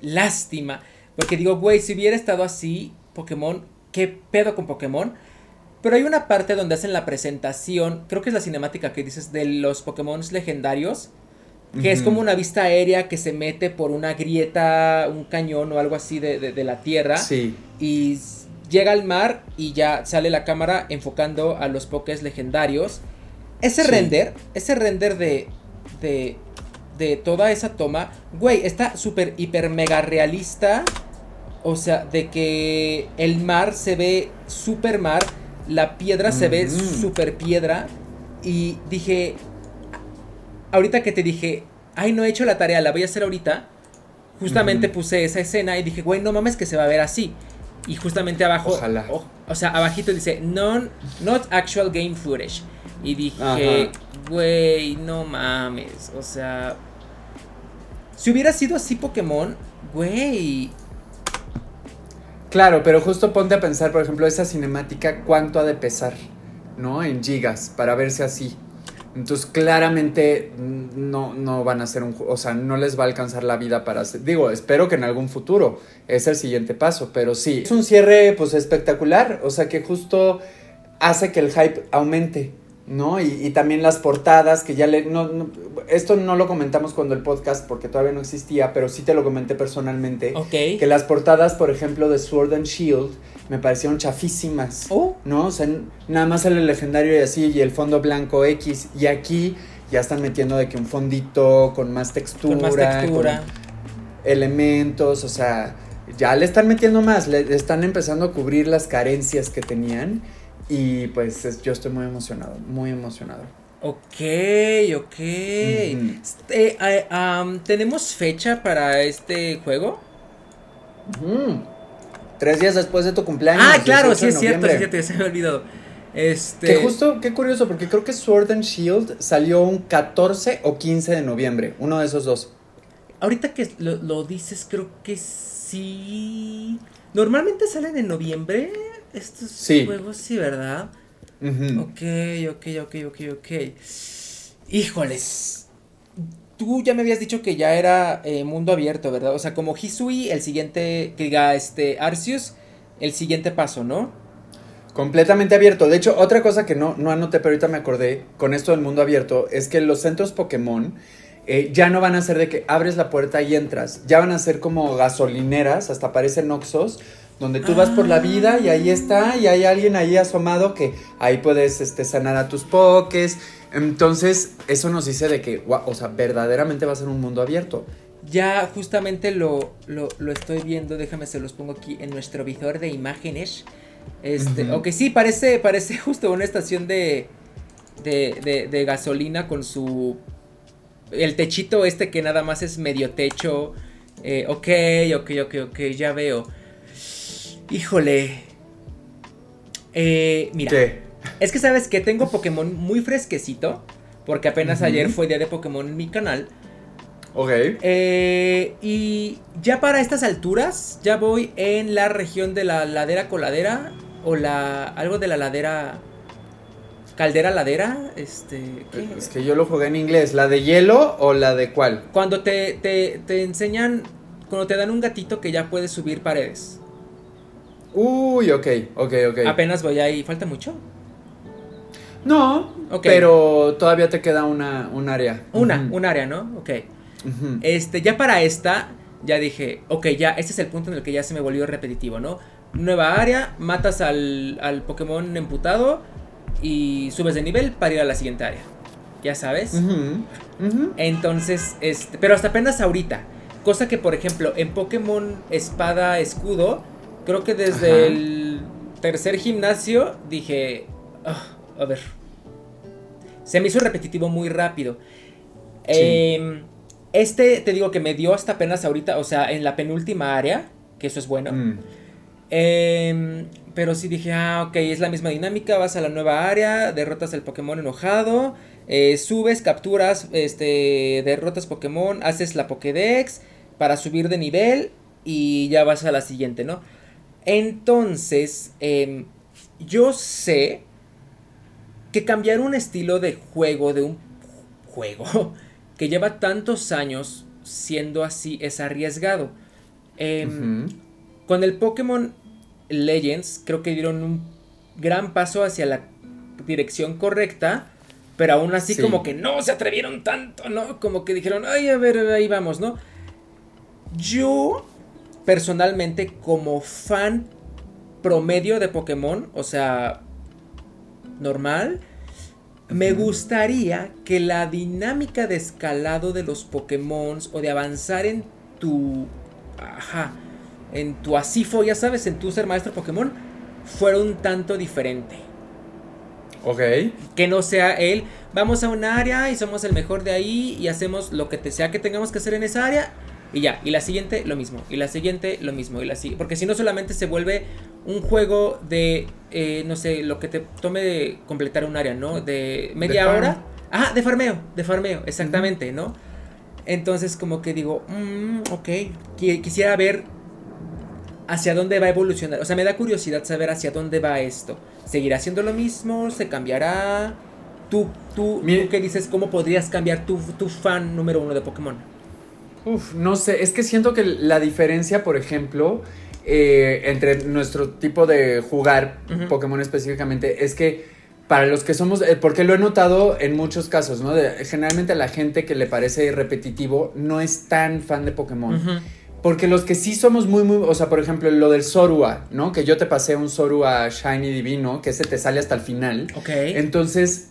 lástima? Porque digo, güey, si hubiera estado así, Pokémon, ¿qué pedo con Pokémon? Pero hay una parte donde hacen la presentación, creo que es la cinemática que dices, de los Pokémon legendarios, que es como una vista aérea que se mete por una grieta, un cañón o algo así de, de- de la tierra. Sí. Y llega al mar y ya sale la cámara enfocando a los Pokés legendarios. Ese Sí. render, ese render de, de, de toda esa toma, güey, está súper, hiper, mega realista. O sea, de que el mar se ve súper mar, la piedra se ve súper piedra. Y dije, ahorita que te dije, ay, no he hecho la tarea, la voy a hacer ahorita. Justamente puse esa escena y dije, güey, no mames que se va a ver así. Y justamente abajo, Ojalá. o, o sea, abajito dice, non, not actual game footage. Y dije, güey, no mames. O sea, si hubiera sido así Pokémon, güey. Claro, pero justo ponte a pensar, por ejemplo, esa cinemática, ¿cuánto ha de pesar? ¿No? En gigas, para verse así. Entonces, claramente no, no van a hacer un... O sea, no les va a alcanzar la vida para hacer... Digo, espero que en algún futuro es el siguiente paso, pero sí. Es un cierre, pues, espectacular. O sea, que justo hace que el hype aumente, ¿no? Y, y también las portadas, que ya le... No, no- esto no lo comentamos cuando el podcast, porque todavía no existía, pero sí te lo comenté personalmente. Ok. Que las portadas, por ejemplo, de Sword and Shield me parecieron chafísimas. Oh, ¿No? O sea, nada más el legendario y así, y el fondo blanco X. Y aquí ya están metiendo de que un fondito con más textura. con más textura. con elementos, o sea, ya le están metiendo más, le están empezando a cubrir las carencias que tenían. Y pues es- yo estoy muy emocionado, muy emocionado. Ok, ok. Ujú. Este, eh, ¿Tenemos fecha para este juego? Tres días después de tu cumpleaños. ah, claro, 18 sí es cierto, ya se me ha olvidado. Este. Que justo, qué curioso, porque creo que Sword and Shield salió un 14 o 15 de noviembre, uno de esos dos. Ahorita que lo, lo dices, creo que sí. Normalmente salen en noviembre estos Sí. juegos, sí, ¿verdad? Ujú. Ok, ok, ok, ok, ok. Híjoles. Tú ya me habías dicho que ya era eh, mundo abierto, ¿verdad? O sea, como Hisui, el siguiente, que diga este Arceus, el siguiente paso, ¿no? Completamente abierto. De hecho, otra cosa que no, no anoté, pero ahorita me acordé con esto del mundo abierto, es que los centros Pokémon eh, ya no van a ser de que abres la puerta y entras. Ya van a ser como gasolineras, hasta parecen Oxos, donde tú vas por la vida y ahí está, y hay alguien ahí asomado que ahí puedes este, sanar a tus Pokés. Entonces, eso nos dice de que, o sea, verdaderamente va a ser un mundo abierto. Ya justamente lo, lo, lo estoy viendo, déjame se los pongo aquí en nuestro visor de imágenes. Este, Ujú. ok, sí, parece, parece justo una estación de, de, de, de gasolina con su... El techito este que nada más es medio techo. Eh, ok, ok, ok, ok, ya veo. Híjole. Eh, mira. ¿Qué? Es que sabes que tengo Pokémon muy fresquecito. Porque apenas ayer fue día de Pokémon en mi canal. Ok. Eh, y ya para estas alturas, ya voy en la región de la ladera coladera. O la. algo de la ladera. Caldera ladera. Este. ¿qué? Es que yo lo jugué en inglés. ¿La de hielo o la de cuál? Cuando te, te, te enseñan. Cuando te dan un gatito que ya puedes subir paredes. Uy, ok, ok, ok. Apenas voy ahí. ¿Falta mucho? No, Ok. pero todavía te queda una, un área. Una, un área, ¿no? Ok. Este, ya para esta, ya dije, ok, ya, este es el punto en el que ya se me volvió repetitivo, ¿no? Nueva área, matas al, al Pokémon emputado y subes de nivel para ir a la siguiente área. Ya sabes. Entonces, este, pero hasta apenas ahorita. Cosa que, por ejemplo, en Pokémon Espada Escudo, creo que desde Ajá. el tercer gimnasio dije, "Ah, a ver. Se me hizo repetitivo muy rápido. Em, este, te digo que me dio hasta apenas ahorita, o sea, en la penúltima área, que eso es bueno. Mm. Em, pero sí dije, ah, ok, es la misma dinámica, vas a la nueva área, derrotas al Pokémon enojado, eh, subes, capturas, este, derrotas Pokémon, haces la Pokédex para subir de nivel y ya vas a la siguiente, ¿no? Entonces, em, yo sé que cambiar un estilo de juego, de un juego que lleva tantos años siendo así, es arriesgado. Em, con el Pokémon Legends creo que dieron un gran paso hacia la dirección correcta, pero aún así como que no se atrevieron tanto, ¿no? Como que dijeron, ay, a ver, ahí vamos, ¿no? Yo, personalmente, como fan promedio de Pokémon, o sea, normal, me gustaría que la dinámica de escalado de los Pokémon o de avanzar en tu... Ajá en tu Asifo, ya sabes, en tu ser maestro Pokémon, fuera un tanto diferente. Ok. Que no sea él, vamos a un área y somos el mejor de ahí y hacemos lo que te sea que tengamos que hacer en esa área y ya. Y la siguiente, lo mismo. Y la siguiente, lo mismo. Y la Porque si no, solamente se vuelve un juego de, eh, no sé, lo que te tome de completar un área, ¿no? De media hora. Ah, de farmeo, de farmeo, exactamente, ¿no? Entonces, como que digo, mmm, ok, quisiera ver hacia dónde va a evolucionar. O sea, me da curiosidad saber hacia dónde va esto. ¿Seguirá haciendo lo mismo? ¿Se cambiará? ¿Tú, tú, ¿tú qué dices? ¿Cómo podrías cambiar tu, tu fan número uno de Pokémon? Uf, no sé, es que siento que la diferencia, por ejemplo, eh, entre nuestro tipo de jugar Pokémon específicamente, es que para los que somos, eh, porque lo he notado en muchos casos, ¿no? generalmente la gente que le parece repetitivo no es tan fan de Pokémon. Porque los que sí somos muy, muy. O sea, por ejemplo, lo del Sorua, ¿no? Que yo te pasé un Sorua Shiny Divino, que ese te sale hasta el final. Ok. Entonces,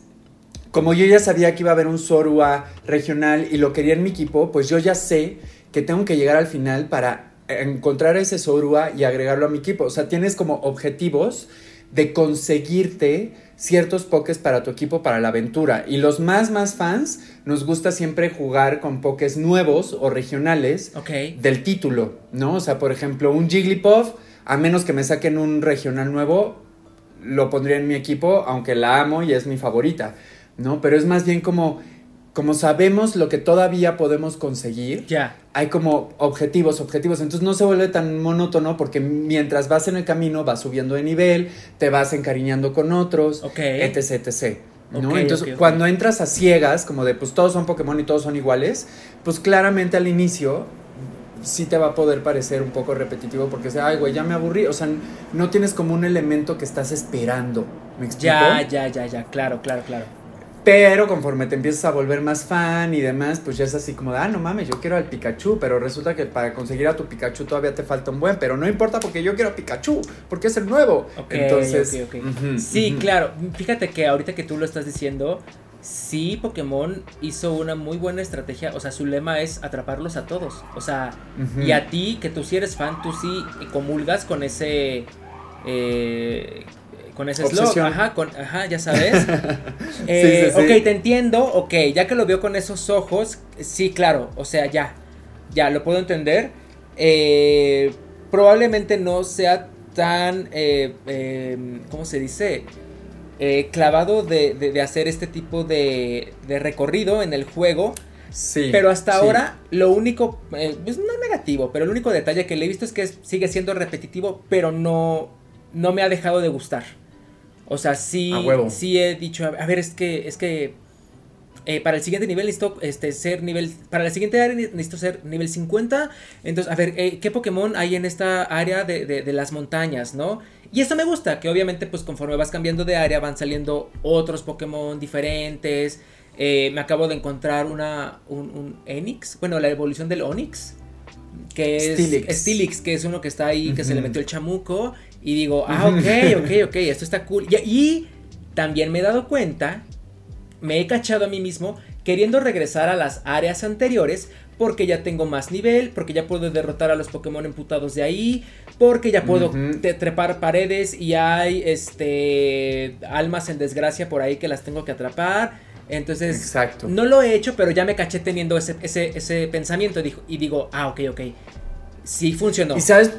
como yo ya sabía que iba a haber un Sorua regional y lo quería en mi equipo, pues yo ya sé que tengo que llegar al final para encontrar ese Sorua y agregarlo a mi equipo. O sea, tienes como objetivos de conseguirte ciertos pokés para tu equipo para la aventura. Y los más, más fans nos gusta siempre jugar con pokés nuevos o regionales del título, ¿no? O sea, por ejemplo, un Jigglypuff, a menos que me saquen un regional nuevo, lo pondría en mi equipo, aunque la amo y es mi favorita, ¿no? Pero es más bien como como sabemos lo que todavía podemos conseguir, ya. hay como objetivos, objetivos. Entonces no se vuelve tan monótono porque mientras vas en el camino vas subiendo de nivel, te vas encariñando con otros, etc, etc. ¿no? Entonces cuando entras a ciegas, como de pues todos son Pokémon y todos son iguales, pues claramente al inicio sí te va a poder parecer un poco repetitivo porque sea, ay, güey, ya me aburrí. O sea, no tienes como un elemento que estás esperando. ¿Me explico? Ya, ya, ya, ya, claro, claro, claro. Pero conforme te empiezas a volver más fan y demás, pues ya es así como de, ah, no mames, yo quiero al Pikachu, pero resulta que para conseguir a tu Pikachu todavía te falta un buen, pero no importa porque yo quiero a Pikachu, porque es el nuevo. Entonces, sí, claro, fíjate que ahorita que tú lo estás diciendo, sí, Pokémon hizo una muy buena estrategia, o sea, su lema es atraparlos a todos, o sea, y a ti, que tú sí eres fan, tú sí comulgas con ese... Eh, con ese slot, ajá, con, ajá, ya sabes. eh, Ok, te entiendo, ok, ya que lo veo con esos ojos, sí, claro, o sea, ya, ya, lo puedo entender. Eh, probablemente no sea tan, eh, em, ¿cómo se dice? Eh, clavado de, de, hacer este tipo de, de, recorrido en el juego. Sí. Pero hasta ahora, lo único, pues no negativo, pero el único detalle que le he visto es que sigue siendo repetitivo, pero no, no me ha dejado de gustar. O sea, sí, sí he dicho, a ver, es que, es que eh, para el siguiente nivel necesito este, ser nivel, para la siguiente área necesito ser nivel 50. Entonces, a ver, eh, ¿qué Pokémon hay en esta área de, de, las montañas, no? Y eso me gusta, que obviamente pues conforme vas cambiando de área van saliendo otros Pokémon diferentes. Eh, me acabo de encontrar una, un, un Enix, bueno, la evolución del Onix que es Stilix. que es uno que está ahí, que se le metió el chamuco. Y digo, ah, ok, ok, ok, esto está cool. Y, también me he dado cuenta, me he cachado a mí mismo queriendo regresar a las áreas anteriores porque ya tengo más nivel, porque ya puedo derrotar a los Pokémon emputados de ahí, porque ya puedo trepar paredes y hay este almas en desgracia por ahí que las tengo que atrapar. Entonces, Exacto. no lo he hecho, pero ya me caché teniendo ese, ese, ese pensamiento y digo, ah, ok, ok. Sí funcionó. Y sabes,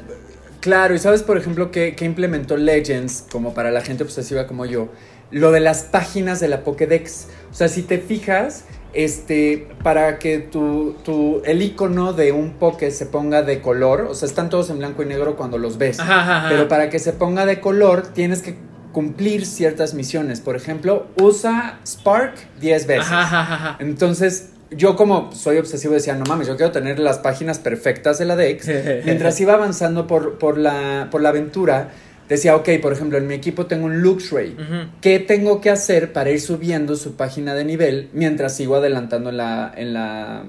Claro, y sabes, por ejemplo, que, que implementó Legends, como para la gente obsesiva como yo, lo de las páginas de la Pokédex. O sea, si te fijas, este, para que tu, tu, el icono de un Poké se ponga de color, o sea, están todos en blanco y negro cuando los ves, Ajá, ajá, ajá. pero para que se ponga de color tienes que cumplir ciertas misiones. Por ejemplo, usa Spark 10 veces. Ajá. Entonces, yo como soy obsesivo decía, no mames, yo quiero tener las páginas perfectas de la Dex. Mientras iba avanzando por, por, la, por la aventura, decía, ok, por ejemplo, en mi equipo tengo un Luxray. ¿Qué tengo que hacer para ir subiendo su página de nivel mientras sigo adelantando en la, en la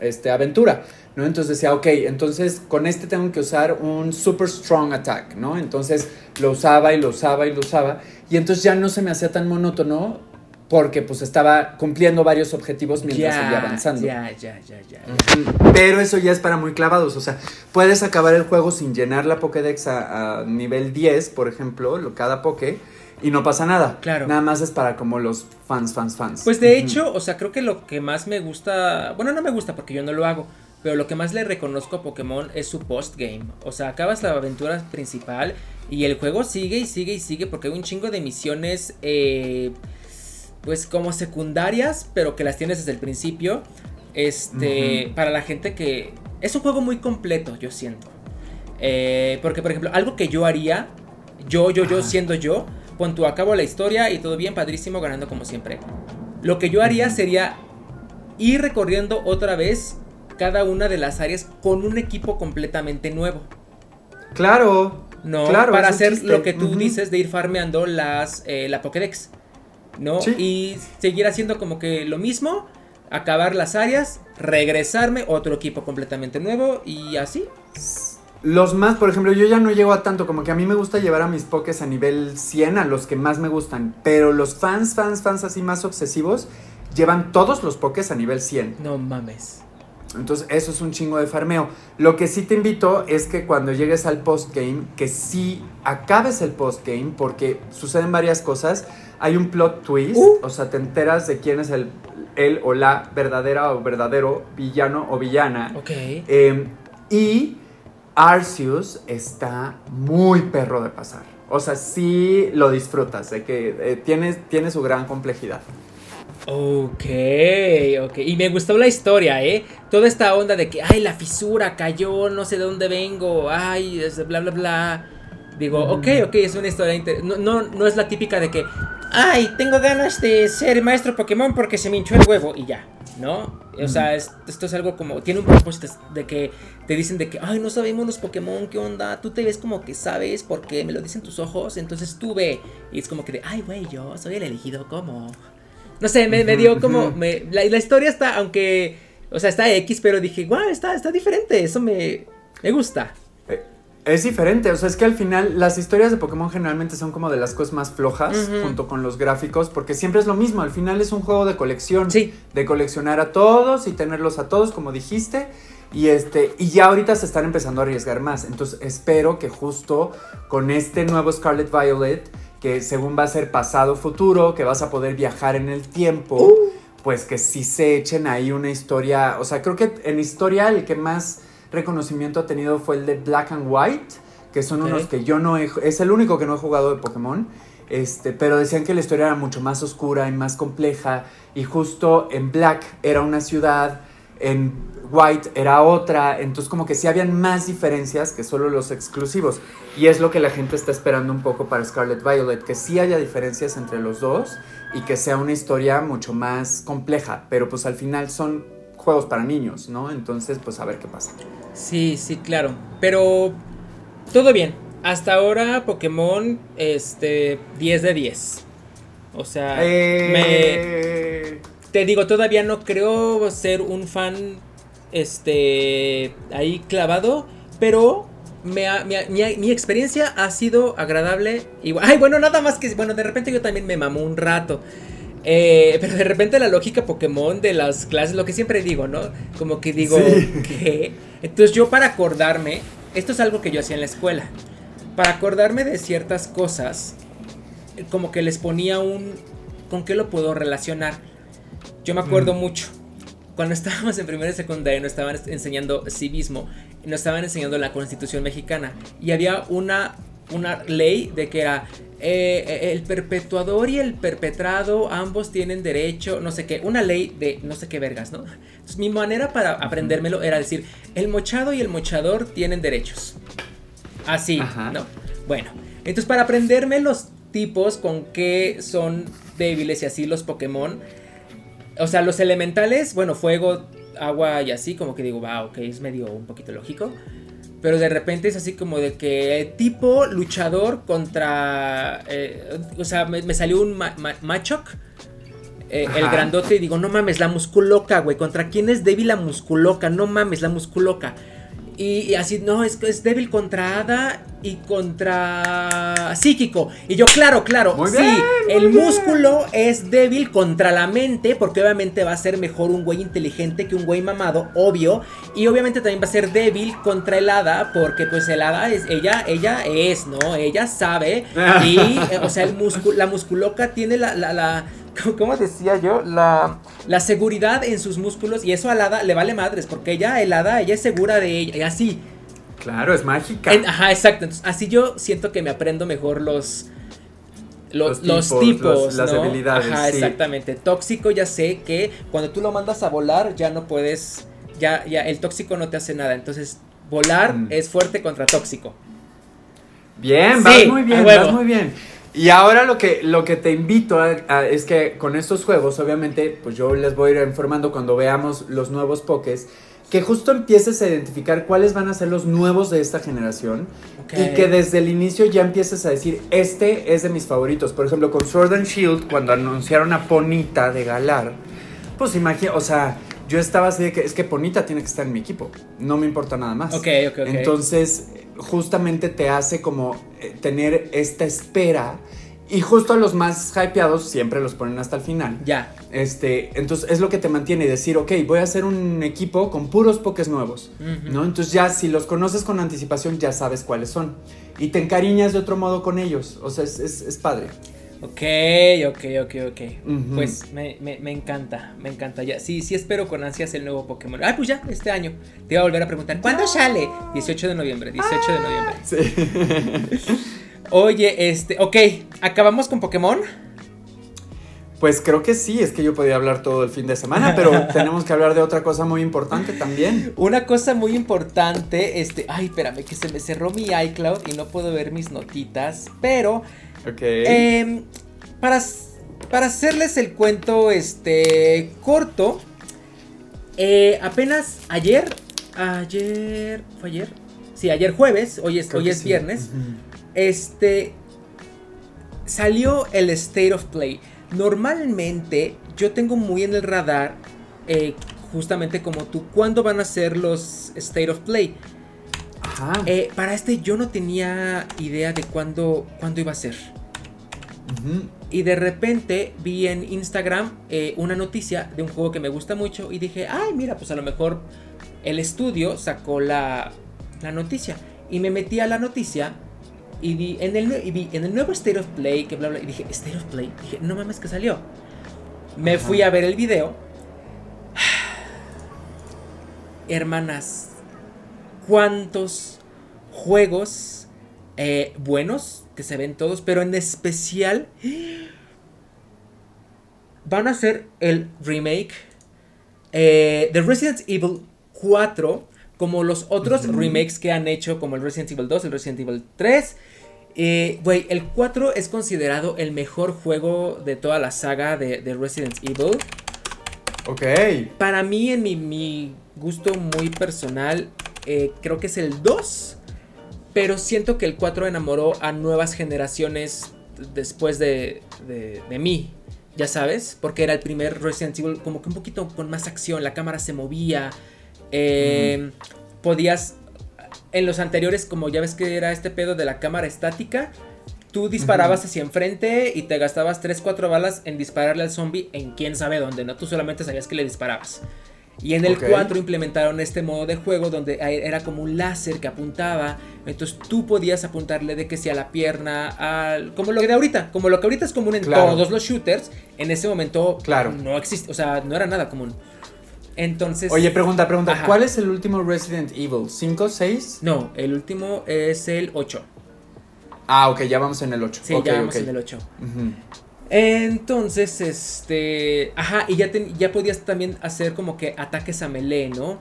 este, aventura? ¿no? Entonces decía, ok, entonces con este tengo que usar un super strong attack, ¿no? Entonces lo usaba y lo usaba y lo usaba. Y entonces ya no se me hacía tan monótono porque pues estaba cumpliendo varios objetivos mientras seguía avanzando. Ya, ya, ya, ya. Pero eso ya es para muy clavados, o sea, puedes acabar el juego sin llenar la Pokédex a, a nivel 10, por ejemplo, lo, cada Poké, y no pasa nada. Claro. Nada más es para como los fans, fans, fans. Pues de hecho, o sea, creo que lo que más me gusta, bueno, no me gusta porque yo no lo hago, pero lo que más le reconozco a Pokémon es su postgame. O sea, acabas la aventura principal y el juego sigue y sigue y sigue porque hay un chingo de misiones, eh, pues como secundarias, pero que las tienes desde el principio. Este, para la gente que es un juego muy completo, yo siento. Eh, porque, por ejemplo, algo que yo haría, yo, yo, yo siendo yo, pon tú acabo la historia y todo bien, padrísimo, ganando como siempre. Lo que yo haría sería ir recorriendo otra vez cada una de las áreas con un equipo completamente nuevo. Claro. ¿no? Claro, Para hacer lo que tú dices de ir farmeando las, eh, la Pokédex, ¿no? Sí. Y seguir haciendo como que lo mismo, acabar las áreas, regresarme, otro equipo completamente nuevo y así. Los más, por ejemplo, yo ya no llego a tanto, como que a mí me gusta llevar a mis pokés a nivel 100, a los que más me gustan, pero los fans, fans, fans así más obsesivos, llevan todos los pokés a nivel 100. No mames. Entonces, eso es un chingo de farmeo. Lo que sí te invito es que cuando llegues al postgame, que sí acabes el postgame, porque suceden varias cosas. Hay un plot twist, Uh. o sea, te enteras de quién es el, el o la verdadera o verdadero villano o villana. Ok. Eh, y Arceus está muy perro de pasar. O sea, sí lo disfrutas, de que eh, tiene, tiene su gran complejidad. Ok, ok. Y me gustó la historia, ¿eh? Toda esta onda de que, ay, la fisura cayó, no sé de dónde vengo, ay, bla, bla, bla. Digo, ok, ok, es una historia no, no, no es la típica de que, ay, tengo ganas de ser maestro Pokémon porque se me hinchó el huevo y ya, ¿no? O sea, es- esto es algo como, tiene un propósito de que te dicen de que, ay, no sabemos los Pokémon, ¿qué onda? Tú te ves como que sabes porque me lo dicen tus ojos, entonces tú ve. Y es como que de, ay, güey, yo soy el elegido, ¿cómo? No sé, me, me dio como. me- la, la historia está, aunque. O sea, está X, pero dije, guau, está, está diferente. Eso me, me gusta. Es diferente, o sea, es que al final las historias de Pokémon generalmente son como de las cosas más flojas junto con los gráficos, porque siempre es lo mismo, al final es un juego de colección, Sí. de coleccionar a todos y tenerlos a todos, como dijiste, y este y ya ahorita se están empezando a arriesgar más, entonces espero que justo con este nuevo Scarlet Violet, que según va a ser pasado futuro, que vas a poder viajar en el tiempo, Uh. pues que sí se echen ahí una historia, o sea, creo que en historia el que más reconocimiento ha tenido fue el de Black and White, que son unos que yo no he, es el único que no he jugado de Pokémon, este, pero decían que la historia era mucho más oscura y más compleja, y justo en Black era una ciudad, en White era otra, entonces como que sí habían más diferencias que solo los exclusivos, y es lo que la gente está esperando un poco para Scarlet Violet, que sí haya diferencias entre los dos, y que sea una historia mucho más compleja, pero pues al final son juegos para niños, ¿no? Entonces, pues a ver qué pasa. Sí, sí, claro. Pero. Todo bien. Hasta ahora, Pokémon, este. 10 de 10. O sea, Eh, Te digo, todavía no creo ser un fan. Este. Ahí clavado. Pero. me ha- mi, mi- mi experiencia ha sido agradable. Ay, bueno, nada más que. Bueno, de repente yo también me mamó un rato. Eh, pero de repente la lógica Pokémon de las clases, lo que siempre digo, ¿no? Como que digo, Sí. ¿qué? Entonces yo para acordarme, esto es algo que yo hacía en la escuela, para acordarme de ciertas cosas, como que les ponía un, ¿con qué lo puedo relacionar? Yo me acuerdo Mm. mucho, cuando estábamos en primera y secundaria, nos estaban enseñando civismo, nos estaban enseñando la constitución mexicana. Y había una, una ley de que era eh, el perpetuador y el perpetrado, ambos tienen derecho, no sé qué, una ley de no sé qué vergas, ¿no? Entonces, mi manera para aprendérmelo era decir, el mochado y el mochador tienen derechos. Así, ¿no? Bueno, entonces para aprenderme los tipos con qué son débiles y así los Pokémon, o sea, los elementales, bueno, fuego, agua y así, como que digo, wow, ok, es medio un poquito lógico. Pero de repente es así como de que tipo luchador contra... Eh, o sea, me, salió un Machoc. Eh, el grandote y digo, no mames, la musculoca, güey. ¿Contra quién es débil la musculoca? No mames, la musculoca. Y, así, no, es, es débil contra Hada y contra Psíquico. Y yo, claro, claro, sí, el músculo es débil contra la mente, porque obviamente va a ser mejor un güey inteligente que un güey mamado, obvio. Y obviamente también va a ser débil contra el Hada, porque pues el Hada es, ella, ella es, ¿no? Ella sabe. Y, eh, o sea, el la musculoca tiene la, la ¿cómo decía yo? La, la seguridad en sus músculos y eso a Hada le vale madres porque ella, el Hada, ella es segura de ella y así. Claro, es mágica. ajá, exacto. Entonces, así yo siento que me aprendo mejor los... Los, tipos, las habilidades. Ajá, exactamente. Tóxico ya sé que cuando tú lo mandas a volar ya no puedes, ya, ya el tóxico no te hace nada. Entonces, volar mm. es fuerte contra tóxico. Bien, vas muy bien, vas muy bien. Y ahora lo que, lo que te invito a, es que con estos juegos, obviamente, pues yo les voy a ir informando cuando veamos los nuevos Pokés, que justo empieces a identificar cuáles van a ser los nuevos de esta generación y que desde el inicio ya empieces a decir, este es de mis favoritos. Por ejemplo, con Sword and Shield, cuando anunciaron a Ponita de Galar, pues imagina, o sea, yo estaba así de que es que Ponita tiene que estar en mi equipo, no me importa nada más. Ok, ok, ok. Entonces, justamente te hace como eh, tener esta espera. Y justo a los más hypeados siempre los ponen hasta el final. Ya. Este, entonces es lo que te mantiene decir, ok, voy a hacer un equipo con puros pokés nuevos, ¿no? Entonces ya si los conoces con anticipación ya sabes cuáles son. Y te encariñas de otro modo con ellos. O sea, es, es padre. Ok, ok, ok, ok. Pues me, me, encanta, me encanta. Ya, sí, sí espero con ansias el nuevo Pokémon. Ah, pues ya, este año. Te voy a volver a preguntar, ¿cuándo sale? 18 de noviembre, 18 de noviembre. Sí. Oye, este, ok, ¿acabamos con Pokémon? Pues creo que sí, es que yo podía hablar todo el fin de semana, pero tenemos que hablar de otra cosa muy importante también. Una cosa muy importante, este, ay, espérame, que se me cerró mi iCloud y no puedo ver mis notitas, pero Ok. Em, para, para hacerles el cuento este, corto, eh, apenas ayer, ayer, ¿fue ayer? Sí, ayer jueves, hoy es, hoy es viernes, este, salió el State of Play. Normalmente yo tengo muy en el radar, eh, justamente como tú, cuándo van a ser los State of Play. Eh, para este yo no tenía idea de cuándo, cuándo iba a ser. Y de repente vi en Instagram eh, una noticia de un juego que me gusta mucho y dije, ay, mira, pues a lo mejor el estudio sacó la, la noticia. Y me metí a la noticia y vi en, el, vi en el nuevo State of Play, que bla, bla, y dije, State of Play, dije, no mames que salió. Me fui a ver el video. Hermanas, ¿cuántos juegos eh, buenos que se ven todos, pero en especial van a ser el remake eh, de Resident Evil 4, como los otros remakes que han hecho, como el Resident Evil 2, el Resident Evil 3. Eh, güey, el 4 es considerado el mejor juego de toda la saga de, Resident Evil. Ok. Para mí, en mi, gusto muy personal, eh, creo que es el 2. Pero siento que el 4 enamoró a nuevas generaciones después de, de, mí. Ya sabes, porque era el primer Resident Evil como que un poquito con más acción, la cámara se movía, em, podías, en los anteriores como ya ves que era este pedo de la cámara estática, tú disparabas hacia enfrente y te gastabas 3-4 balas en dispararle al zombie en quién sabe dónde, ¿no? Tú solamente sabías que le disparabas. Y en el 4 implementaron este modo de juego donde era como un láser que apuntaba. Entonces tú podías apuntarle de que sea la pierna, al, como lo de ahorita, como lo que ahorita es común en todos los shooters, en ese momento claro. no existe, o sea, no era nada común. Entonces. Oye, pregunta, pregunta. Ajá. ¿Cuál es el último Resident Evil? ¿5, 6? No, el último es el 8. Ah, ok, ya vamos en el 8. Sí, ya vamos en el 8. Ujú. Entonces, este. Ajá, y ya, ya podías también hacer como que ataques a melee, ¿no?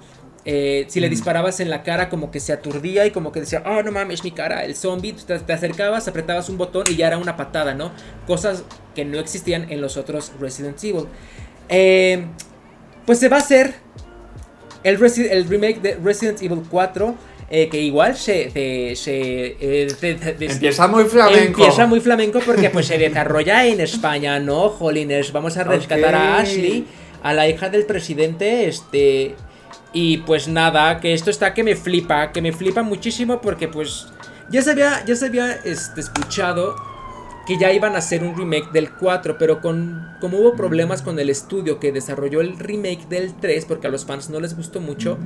Eh, si le Mm. disparabas en la cara, como que se aturdía y como que decía, oh no mames, mi cara, el zombie. Te, te acercabas, apretabas un botón y ya era una patada, ¿no? Cosas que no existían en los otros Resident Evil. Eh, pues se va a hacer el, el remake de Resident Evil 4. Eh, que igual se, se, se, eh, se- Empieza muy flamenco. Empieza muy flamenco porque pues se desarrolla en España, ¿no? Jolines, vamos a rescatar a. Ashley, a la hija del presidente, este... Y pues nada, que esto está que me flipa, que me flipa muchísimo porque pues ya se había, ya se había este, escuchado que ya iban a hacer un remake del 4, pero con como hubo problemas con el estudio que desarrolló el remake del 3 porque a los fans no les gustó mucho,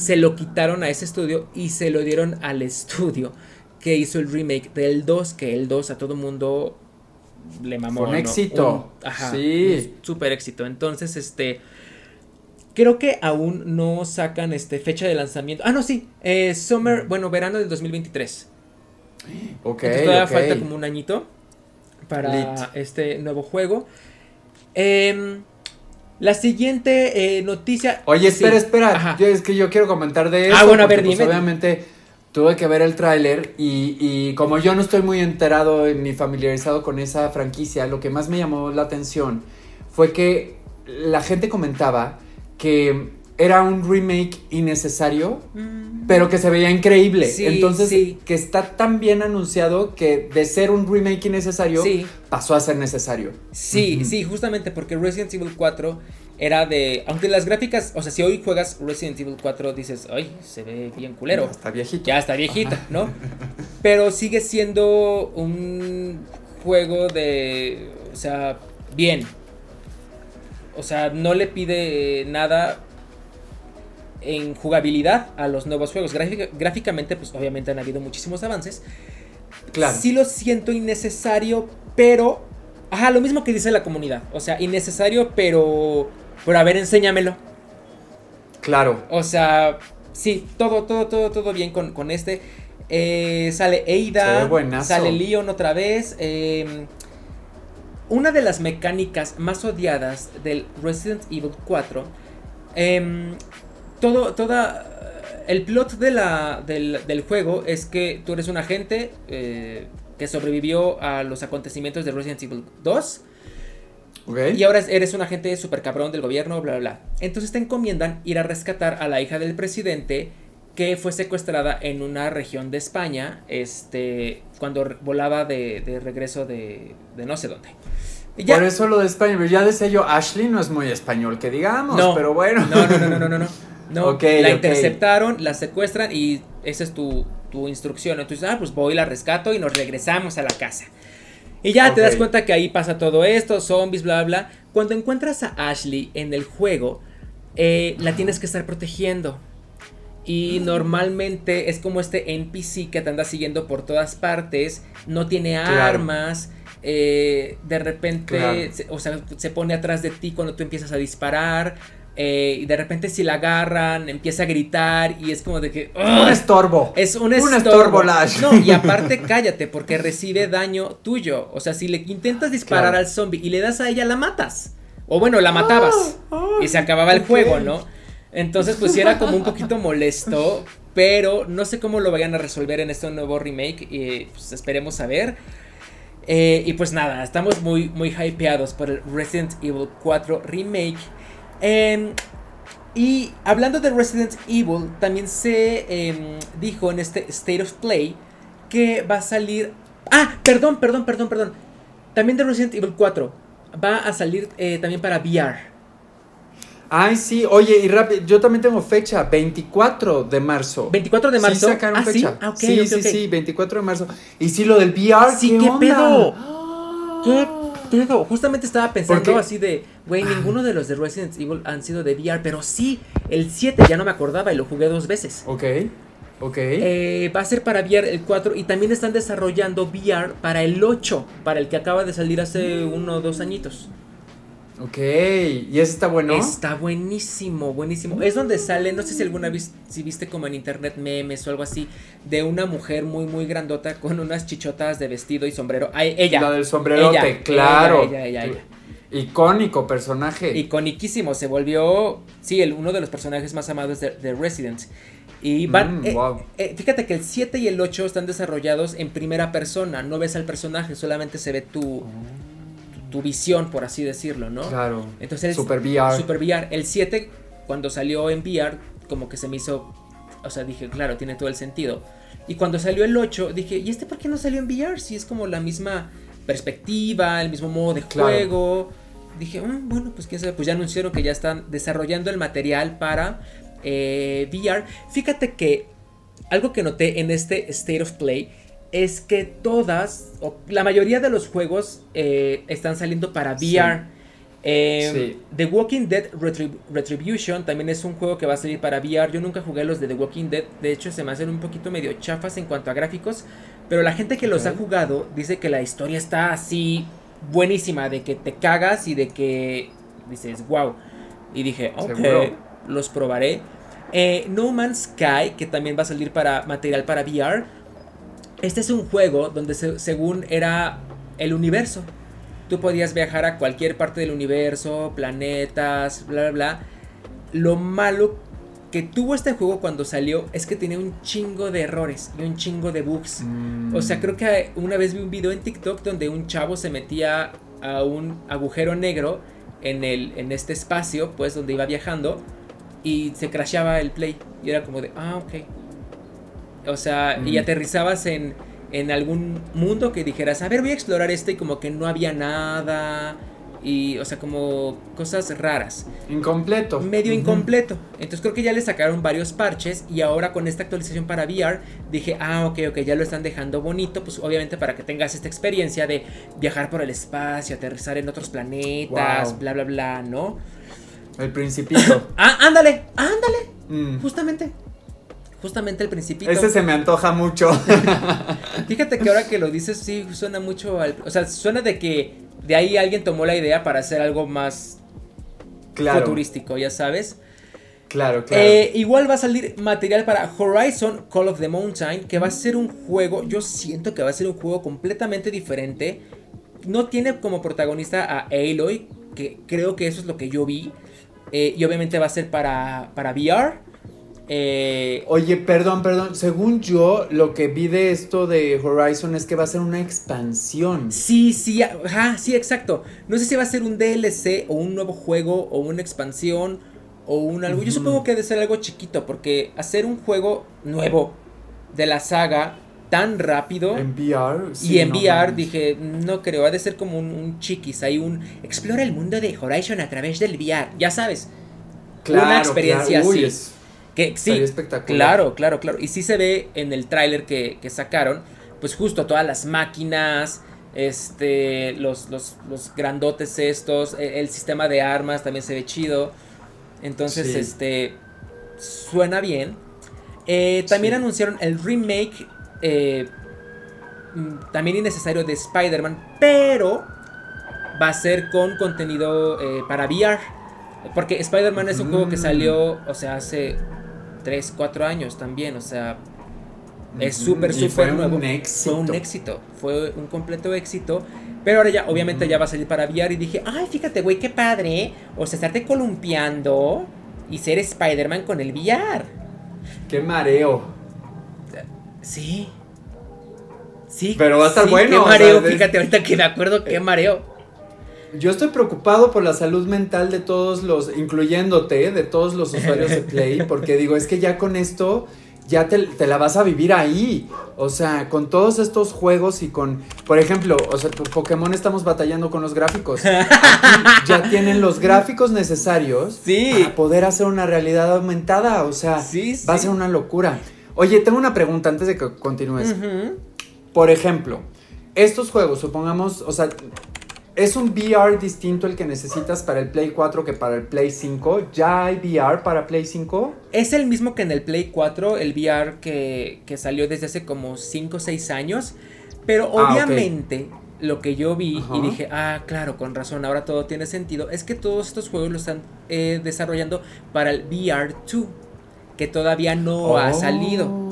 se lo quitaron a ese estudio y se lo dieron al estudio que hizo el remake del 2, que el 2 a todo mundo le mamó. Un ¿no? éxito. Un- ajá. Sí. Súper éxito. Entonces, este... Creo que aún no sacan este fecha de lanzamiento. Ah, no, sí. eh, summer, bueno, verano del 2023. Ok, Entonces todavía ok. falta como un añito para Lit. este nuevo juego. Em, la siguiente eh, noticia. Oye, espera, Sí. espera. Ajá. Yo- es que yo quiero comentar de eso. Ah, bueno, a ver, pues, dime. obviamente tuve que ver el tráiler y, y como yo no estoy muy enterado ni familiarizado con esa franquicia, lo que más me llamó la atención fue que la gente comentaba que era un remake innecesario, Mm, pero que se veía increíble. Sí, Entonces, sí. que está tan bien anunciado que de ser un remake innecesario Sí. pasó a ser necesario. Sí, sí, justamente porque Resident Evil 4 era de. Aunque las gráficas. O sea, si hoy juegas Resident Evil 4, dices, ay, se ve bien culero. Está viejito. Ya está viejita, ¿no? Pero sigue siendo un juego de. O sea, bien. O sea, no le pide nada en jugabilidad a los nuevos juegos. Gráfica- gráficamente, pues obviamente han habido muchísimos avances. Claro. Sí lo siento innecesario, pero... Ajá, lo mismo que dice la comunidad. O sea, innecesario, pero... Pero a ver, enséñamelo. Claro. O sea, sí, todo, todo, todo, todo bien con, con este. Eh, sale buenazo. sale Leon otra vez. eh, una de las mecánicas más odiadas del Resident Evil 4. em, todo, toda. El plot de la, del, del juego es que tú eres un agente eh, que sobrevivió a los acontecimientos de Resident Evil 2. Ok. Y ahora eres un agente super cabrón del gobierno, bla, bla, bla. Entonces te encomiendan ir a rescatar a la hija del presidente que fue secuestrada en una región de España, este, cuando volaba de, de regreso de, de no sé dónde. Ya- Por eso lo de España, pero ya decía yo, Ashley no es muy español, que digamos, no, pero bueno. No, no, no, no, no, no. no. No, la interceptaron, la secuestran y esa es tu, tu instrucción. Entonces, ah, pues voy, la rescato y nos regresamos a la casa. Y ya te das cuenta que ahí pasa todo esto, zombies, bla, bla. Cuando encuentras a Ashley en el juego, eh, la tienes que estar protegiendo. Y normalmente es como este NPC que te anda siguiendo por todas partes, no tiene Claro. armas, eh, de repente, Claro. se- o sea, se pone atrás de ti cuando tú empiezas a disparar, eh, y de repente si la agarran, empieza a gritar y es como de que... Un estorbo. Es un Un estorbo. estorbo, Lash. No, y aparte cállate porque recibe daño tuyo. O sea, si le intentas disparar Claro. al zombie y le das a ella, la matas. O bueno, la matabas. Ah, y se acababa el juego, ¿no? Entonces, pues sí era como un poquito molesto. Pero no sé cómo lo vayan a resolver en este nuevo remake. Y pues esperemos a ver. Eh, y pues nada, estamos muy, muy hypeados por el Resident Evil 4 Remake. Em, y hablando de Resident Evil, también se em, dijo en este State of Play que va a salir... Ah, perdón, perdón, perdón, perdón. También de Resident Evil 4. Va a salir eh, también para VR. Ay, sí, oye, y rápido, yo también tengo fecha, 24 de marzo. 24 de marzo. Sí, sacaron ah, ¿sí? Ah, ok, sí, ok, sí, sí, 24 de marzo. Y sí, lo del VR, Sí, ¿qué, ¿qué onda? pedo? ¿Qué pedo? Justamente estaba pensando así de, güey, ninguno de los de Resident Evil han sido de VR, pero sí, el 7 ya no me acordaba y lo jugué dos veces. Ok, ok. Eh, va a ser para VR el 4 y también están desarrollando VR para el 8, para el que acaba de salir hace uno o dos añitos. Ok, ¿y ese está bueno? Está buenísimo, buenísimo. Es donde sale, no sé si alguna vez, si viste como en internet memes o algo así, de una mujer muy, muy grandota con unas chichotas de vestido y sombrero. Ay, ella. La del sombrerote, ella, claro. Ella, ella, ella, Icónico personaje. Iconiquísimo, se volvió, sí, el, uno de los personajes más amados de, de Resident. Y van, Mm, eh, wow. eh, fíjate que el 7 y el 8 están desarrollados en primera persona, no ves al personaje, solamente se ve tu, tu, tu visión, por así decirlo, ¿no? Claro. Entonces, el- Super VR. Super VR. El 7, cuando salió en VR, como que se me hizo. O sea, dije, claro, tiene todo el sentido. Y cuando salió el 8, dije, ¿y este por qué no salió en VR? Si es como la misma perspectiva, el mismo modo de Claro. juego. Dije, "Mm, bueno, pues quién sabe. Pues ya anunciaron que ya están desarrollando el material para eh, VR. Fíjate que algo que noté en este State of Play es que todas, o la mayoría de los juegos eh, están saliendo para Sí. VR. Eh, Sí. The Walking Dead Retrib- Retribution también es un juego que va a salir para VR. Yo nunca jugué los de The Walking Dead. De hecho, se me hacen un poquito medio chafas en cuanto a gráficos. Pero la gente que los ha jugado dice que la historia está así buenísima. De que te cagas y de que dices, wow. Y dije, ok, Seguro. los probaré. Eh, no Man's Sky, que también va a salir para material para VR. Este es un juego donde se- según era el universo. Tú podías viajar a cualquier parte del universo, planetas, bla, bla, bla. Lo malo que tuvo este juego cuando salió es que tenía un chingo de errores y un chingo de bugs. Mm. O sea, creo que una vez vi un video en TikTok donde un chavo se metía a un agujero negro en, el, en este espacio, pues donde iba viajando, y se crasheaba el play. Y era como de, ah, ok. O sea, y aterrizabas en, en algún mundo que dijeras, a ver, voy a explorar este, y como que no había nada. Y, o sea, como cosas raras Incompleto. medio incompleto. Entonces creo que ya le sacaron varios parches y ahora con esta actualización para VR dije, ah, ok, ok, ya lo están dejando bonito, pues obviamente para que tengas esta experiencia de viajar por el espacio, aterrizar en otros planetas, Wow. bla, bla, bla, ¿no? El principito. Ah, ándale, ándale, Mm. justamente. Justamente el principito. Ese se me antoja mucho. Fíjate que ahora que lo dices, sí, suena mucho al... O sea, suena de que de ahí alguien tomó la idea para hacer algo más claro. futurístico, ya sabes. Claro, claro. Eh, igual va a salir material para Horizon Call of the Mountain, que va a ser un juego, yo siento que va a ser un juego completamente diferente. No tiene como protagonista a Aloy, que creo que eso es lo que yo vi. Eh, y obviamente va a ser para, para VR. Eh, Oye, perdón, perdón. Según yo, lo que vi de esto de Horizon es que va a ser una expansión. sí, sí, ajá, sí, exacto. No sé si va a ser un DLC o un nuevo juego o una expansión o un algo. Yo supongo que debe ser algo chiquito, porque hacer un juego nuevo de la saga tan rápido. En VR. Y en no VR dije, no creo, ha de ser como un, un chiquis, hay un explora el mundo de Horizon a través del VR, ya sabes, Claro, una experiencia claro. Uy, así. es- que sí, espectacular. claro, claro, claro, y sí se ve en el tráiler que, que sacaron, pues justo todas las máquinas, este, los, los, los grandotes estos, e- el, sistema de armas también se ve chido, entonces, Sí. este, suena bien. Eh, también Sí. anunciaron el remake eh, mm, también innecesario de Spider-Man, pero va a ser con contenido eh, para VR. Porque Spider-Man es un juego que Mm. salió, o sea, hace 3, 4 años también, o sea, es súper, súper nuevo. un éxito. Fue un éxito, fue un completo éxito. Pero ahora ya, obviamente ya va a salir para VR y dije, ay, fíjate, güey, qué padre. O sea, estarte columpiando y ser Spider-Man con el VR. Qué mareo. Sí. Sí. Pero va a estar sí, bueno, Qué o sea, mareo, fíjate, ahorita que me acuerdo, qué mareo. Yo estoy preocupado por la salud mental de todos los, incluyéndote, de todos los usuarios de Play, porque digo, es que ya con esto ya te, te la vas a vivir ahí. O sea, con todos estos juegos y con, por ejemplo, o sea, Pokémon estamos batallando con los gráficos. Aquí ya tienen los gráficos necesarios Sí. para poder hacer una realidad aumentada. O sea, Sí, va a ser una locura. Oye, tengo una pregunta antes de que continúes. Por ejemplo, estos juegos, supongamos, o sea, es un VR distinto el que necesitas para el Play 4 que para el Play 5. ¿Ya hay VR para Play 5? Es el mismo que en el Play 4, el VR que, que salió desde hace como 5 o 6 años. Pero Ah, obviamente lo que yo vi Ajá. y dije, ah, claro, con razón, ahora todo tiene sentido, es que todos estos juegos lo están eh, desarrollando para el VR2, que todavía no ha Oh. salido.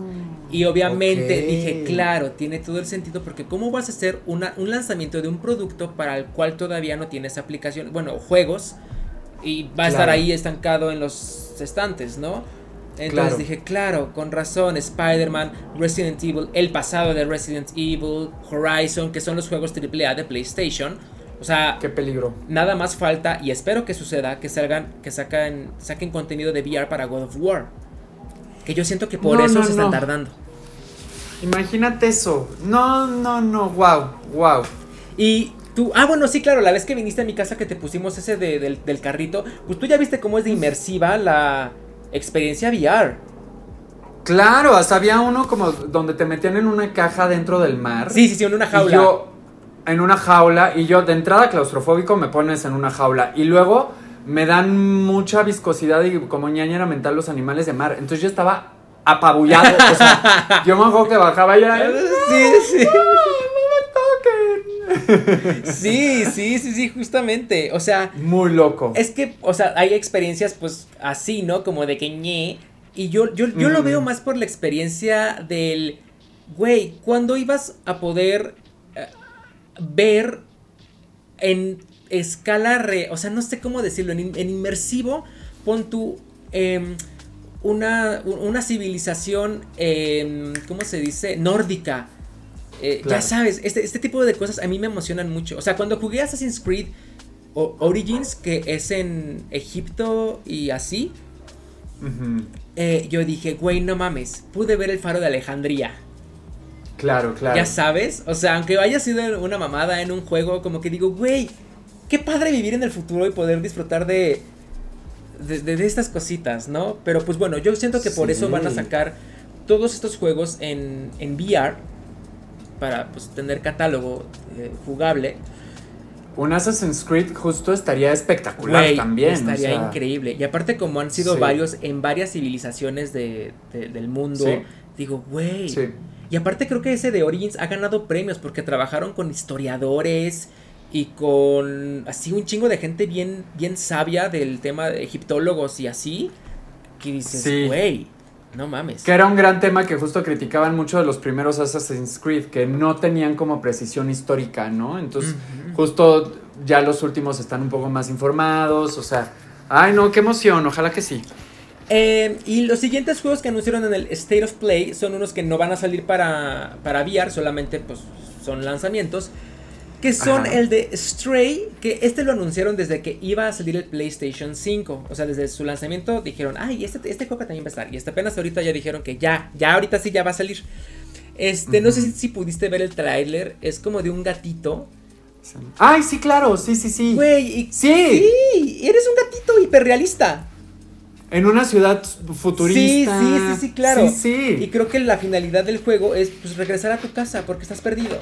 Y obviamente dije, claro, tiene todo el sentido porque ¿cómo vas a hacer una, un lanzamiento de un producto para el cual todavía no tienes aplicación? Bueno, juegos y va a estar ahí estancado en los estantes, ¿no? Entonces Claro. dije, claro, con razón, Spider-Man, Resident Evil, el pasado de Resident Evil, Horizon, que son los juegos AAA de PlayStation. O sea, Qué peligro. nada más falta y espero que suceda que salgan, que sacan, saquen contenido de VR para God of War. Que yo siento que por No, eso no, se están tardando. Imagínate eso. No, no, no. Wow, wow. Y tú, ah, bueno, sí, claro, la vez que viniste a mi casa que te pusimos ese de- del, del carrito, pues tú ya viste cómo es de inmersiva la experiencia VR. Claro, hasta había uno como donde te metían en una caja dentro del mar. Sí, sí, sí, en una Y jaula. yo en una jaula y yo de entrada claustrofóbico me pones en una jaula y luego me dan mucha viscosidad y como ñañera mental los animales de mar. Entonces yo estaba apabullado, o sea, yo me acuerdo que bajaba y era, "No, Sí, sí. no me toquen". Sí, sí, sí, sí, justamente. O sea, Muy loco. es que, o sea, hay experiencias pues así, ¿no? Como de que ñe. Y yo, yo, yo lo veo más por la experiencia del, güey, cuando ibas a poder eh, ver en escala re, o sea, no sé cómo decirlo, en, in- en inmersivo, pon tú em, una, una civilización, em, ¿cómo se dice? Nórdica. Eh, Claro. Ya sabes, este, este tipo de cosas a mí me emocionan mucho. O sea, cuando jugué Assassin's Creed o- Origins, que es en Egipto y así, eh, yo dije, güey, no mames, pude ver el faro de Alejandría. Claro, claro. Ya sabes, o sea, aunque haya sido una mamada en un juego, como que digo, güey, qué padre vivir en el futuro y poder disfrutar de, de, de- de estas cositas, ¿no? Pero pues bueno, yo siento que por eso van a sacar todos estos juegos en, en VR para pues tener catálogo eh, jugable. Un Assassin's Creed justo estaría espectacular Güey, también. o estaría sea, increíble. Y aparte como han sido Sí. varios en varias civilizaciones de, de- del mundo, Sí. digo, güey. Sí. Y aparte creo que ese de Origins ha ganado premios porque trabajaron con historiadores y con así un chingo de gente bien, bien sabia del tema de egiptólogos y así. Que dices, Sí. güey, no mames. Que era un gran tema que justo criticaban mucho de los primeros Assassin's Creed, que no tenían como precisión histórica, ¿no? Entonces, justo ya los últimos están un poco más informados, o sea, ay no, qué emoción, ojalá que sí. Eh, y los siguientes juegos que anunciaron en el State of Play son unos que no van a salir para, para VR, solamente pues son lanzamientos. Que son Ajá. el de Stray, que este lo anunciaron desde que iba a salir el PlayStation 5. O sea, desde su lanzamiento dijeron, ay, este, este juego también va a estar. Y hasta apenas ahorita ya dijeron que ya, ya ahorita sí ya va a salir. Este, no sé si, pudiste ver el tráiler, es como de un gatito. Ay, sí, claro, sí, sí, sí. Güey, y- Sí. sí, eres un gatito hiperrealista. En una ciudad futurista. Sí, sí, sí, sí, claro. Sí, sí. Y creo que la finalidad del juego es pues regresar a tu casa porque estás perdido.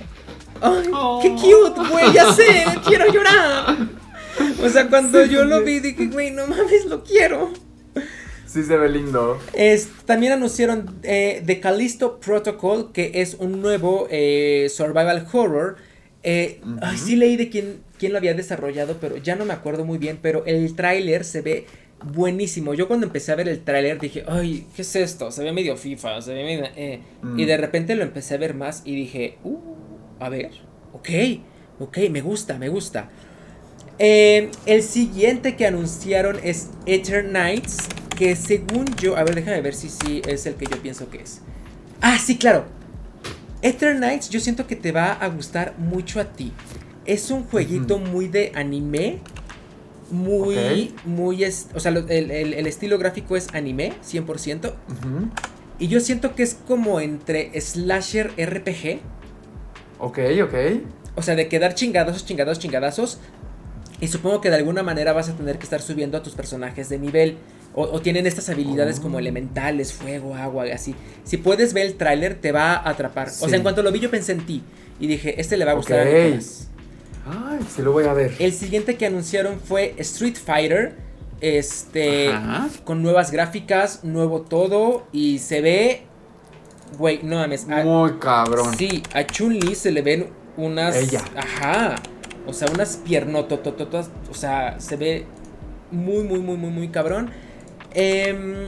¡Ay, Oh. qué cute, güey! Ya sé, quiero llorar. O sea, cuando Sí, yo lo vi dije, güey, no mames, lo quiero. Sí se ve lindo. Es, también anunciaron eh, The Callisto Protocol, que es un nuevo eh, survival horror. Eh, ay, sí leí de quién, quién lo había desarrollado, pero ya no me acuerdo muy bien. Pero el tráiler se ve buenísimo. Yo cuando empecé a ver el tráiler dije, ay, ¿qué es esto? Se ve medio FIFA, se ve medio... eh". Mm. Y de repente lo empecé a ver más y dije, uh, a ver, ok, ok, me gusta, me gusta. Eh, el siguiente que anunciaron es Eternights, que según yo, a ver, déjame ver si sí es el que yo pienso que es. Ah, sí, claro. Eternights yo siento que te va a gustar mucho a ti. Es un jueguito muy de anime. Muy, muy, es, o sea, el, el- el estilo gráfico es anime, 100%. Ujú. Y yo siento que es como entre slasher RPG. Ok, ok. O sea, de quedar chingadazos, chingadazos, chingadazos. Y supongo que de alguna manera vas a tener que estar subiendo a tus personajes de nivel. O, o tienen estas habilidades Oh. como elementales, fuego, agua, así. Si puedes ver el tráiler, te va a atrapar. O sea, en cuanto lo vi, yo pensé en ti. Y dije, este le va a gustar Ok. a. Ay, sí lo voy a ver. El siguiente que anunciaron fue Street Fighter. Este. Ajá. Con nuevas gráficas, nuevo todo. Y se ve. Güey, no mames. a- Muy cabrón. Sí, a Chun-Li se le ven unas. Ella. Ajá. O sea, unas piernototototas. O sea, se ve muy, muy, muy, muy, muy cabrón. Em,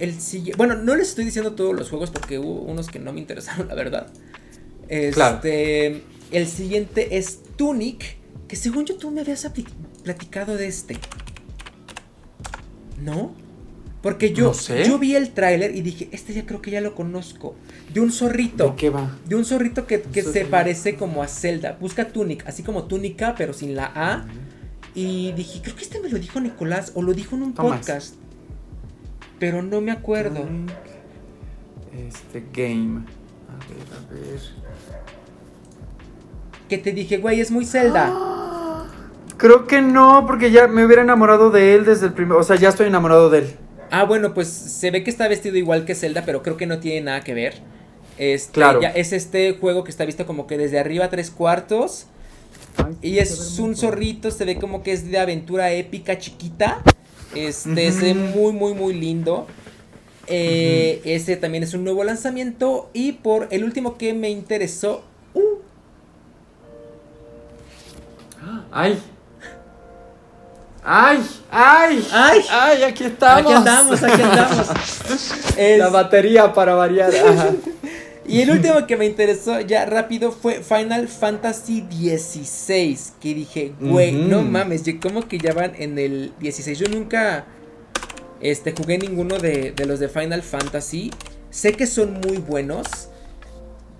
el siguiente. Bueno, no les estoy diciendo todos los juegos porque hubo unos que no me interesaron, la verdad. Este. Claro. El siguiente es Tunic. Que según yo tú me habías platicado de este. ¿No? Porque yo, No sé. yo vi el tráiler y dije, este ya creo que ya lo conozco. De un zorrito. ¿De qué va? De un zorrito que, que se parece como a Zelda. Busca Tunic, así como túnica, pero sin la A. Y dije, creo que este me lo dijo Nicolás o lo dijo en un Tomás. podcast. Pero no me acuerdo. Este game. A ver, a ver. Que te dije, güey, es muy Zelda. Creo que no, porque ya me hubiera enamorado de él desde el primer. O sea, ya estoy enamorado de él. Ah, bueno, pues se ve que está vestido igual que Zelda, pero creo que no tiene nada que ver. Este, Claro. ya es este juego que está visto como que desde arriba tres cuartos. Y es un zorrito, se ve como que es de aventura épica chiquita. Este, se ve muy, muy, muy lindo. Eh, Ese también es un nuevo lanzamiento. Y por el último que me interesó. uh, ¡Ay! ¡Ay! ¡Ay! ¡Ay! ¡Ay! Aquí estamos. Aquí andamos, aquí andamos. Es- La batería para variar. Ajá. Y el último que me interesó ya rápido fue Final Fantasy XVI. Que dije, güey, no mames, yo como que ya van en el 16. Yo nunca este, jugué ninguno de, de los de Final Fantasy. Sé que son muy buenos.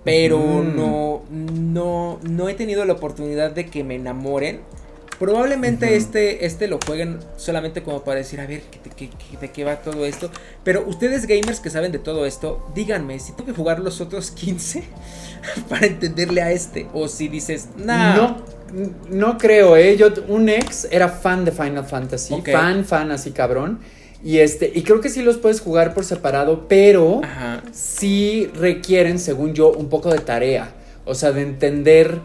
Pero no, no, no he tenido la oportunidad de que me enamoren. Probablemente este, este lo jueguen solamente como para decir, a ver, ¿qué- qué- qué- ¿de qué va todo esto? Pero ustedes gamers que saben de todo esto, díganme si tengo que jugar los otros 15 para entenderle a este. O si dices, nah. No, no creo, ¿eh? Yo, un ex era fan de Final Fantasy. Fan, fan, así cabrón. Y este, y creo que sí los puedes jugar por separado, pero Ajá. sí requieren, según yo, un poco de tarea. O sea, de entender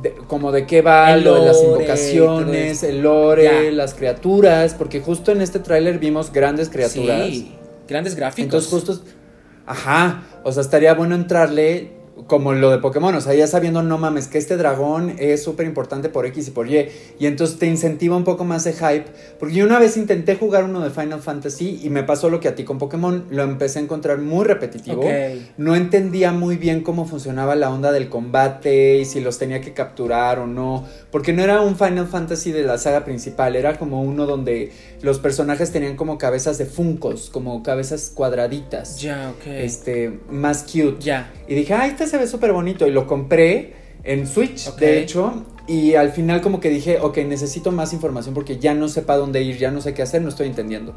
de- como de qué va El lo de las invocaciones, el lore, Ya. las criaturas, porque justo en este tráiler vimos grandes criaturas. Sí, grandes gráficos. Entonces justo, ajá, o sea, estaría bueno entrarle como lo de Pokémon, o sea, ya sabiendo, no mames, que este dragón es súper importante por X y por Y, y entonces te incentiva un poco más de hype, porque yo una vez intenté jugar uno de Final Fantasy y me pasó lo que a ti con Pokémon, lo empecé a encontrar muy repetitivo, Ok. no entendía muy bien cómo funcionaba la onda del combate y si los tenía que capturar o no, porque no era un Final Fantasy de la saga principal, era como uno donde los personajes tenían como cabezas de funcos, como cabezas cuadraditas, Ya, ok. este, más cute. Ya. Y dije, ah, este se ve súper bonito y lo compré en Switch, de hecho. Y al final como que dije, ok, necesito más información porque ya no sé para dónde ir, ya no sé qué hacer, no estoy entendiendo.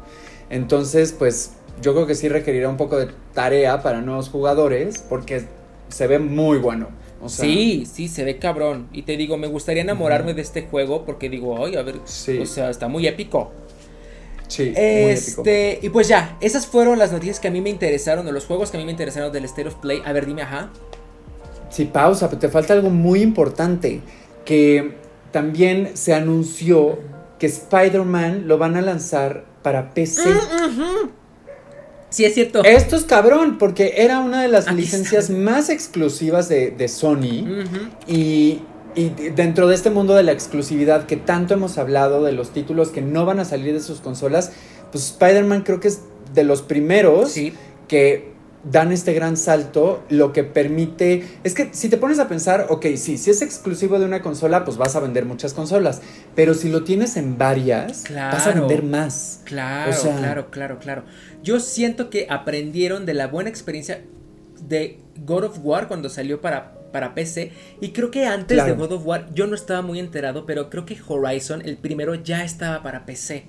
Entonces, pues yo creo que sí requerirá un poco de tarea para nuevos jugadores porque se ve muy bueno. O sea, sí, sí, se ve cabrón. Y te digo, me gustaría enamorarme de este juego porque digo, ay, a ver, Sí. o sea, está muy épico. Sí, muy épico. Este, y pues ya, esas fueron las noticias que a mí me interesaron, o los juegos que a mí me interesaron del State of Play. A ver, dime, ajá. Sí, pausa, pero te falta algo muy importante, que también se anunció que Spider-Man lo van a lanzar para PC. Sí, es cierto. Esto es cabrón, porque era una de las Aquí licencias está. más exclusivas de, de Sony. Y, y dentro de este mundo de la exclusividad que tanto hemos hablado, de los títulos que no van a salir de sus consolas, pues Spider-Man creo que es de los primeros Sí, que dan este gran salto, lo que permite... Es que si te pones a pensar, ok, sí, si es exclusivo de una consola, pues vas a vender muchas consolas, pero si lo tienes en varias, vas a vender más. claro, O sea- claro, claro, claro. Yo siento que aprendieron de la buena experiencia de God of War cuando salió para, para PC. Y creo que antes Claro. de God of War, yo no estaba muy enterado, pero creo que Horizon, el primero, ya estaba para PC.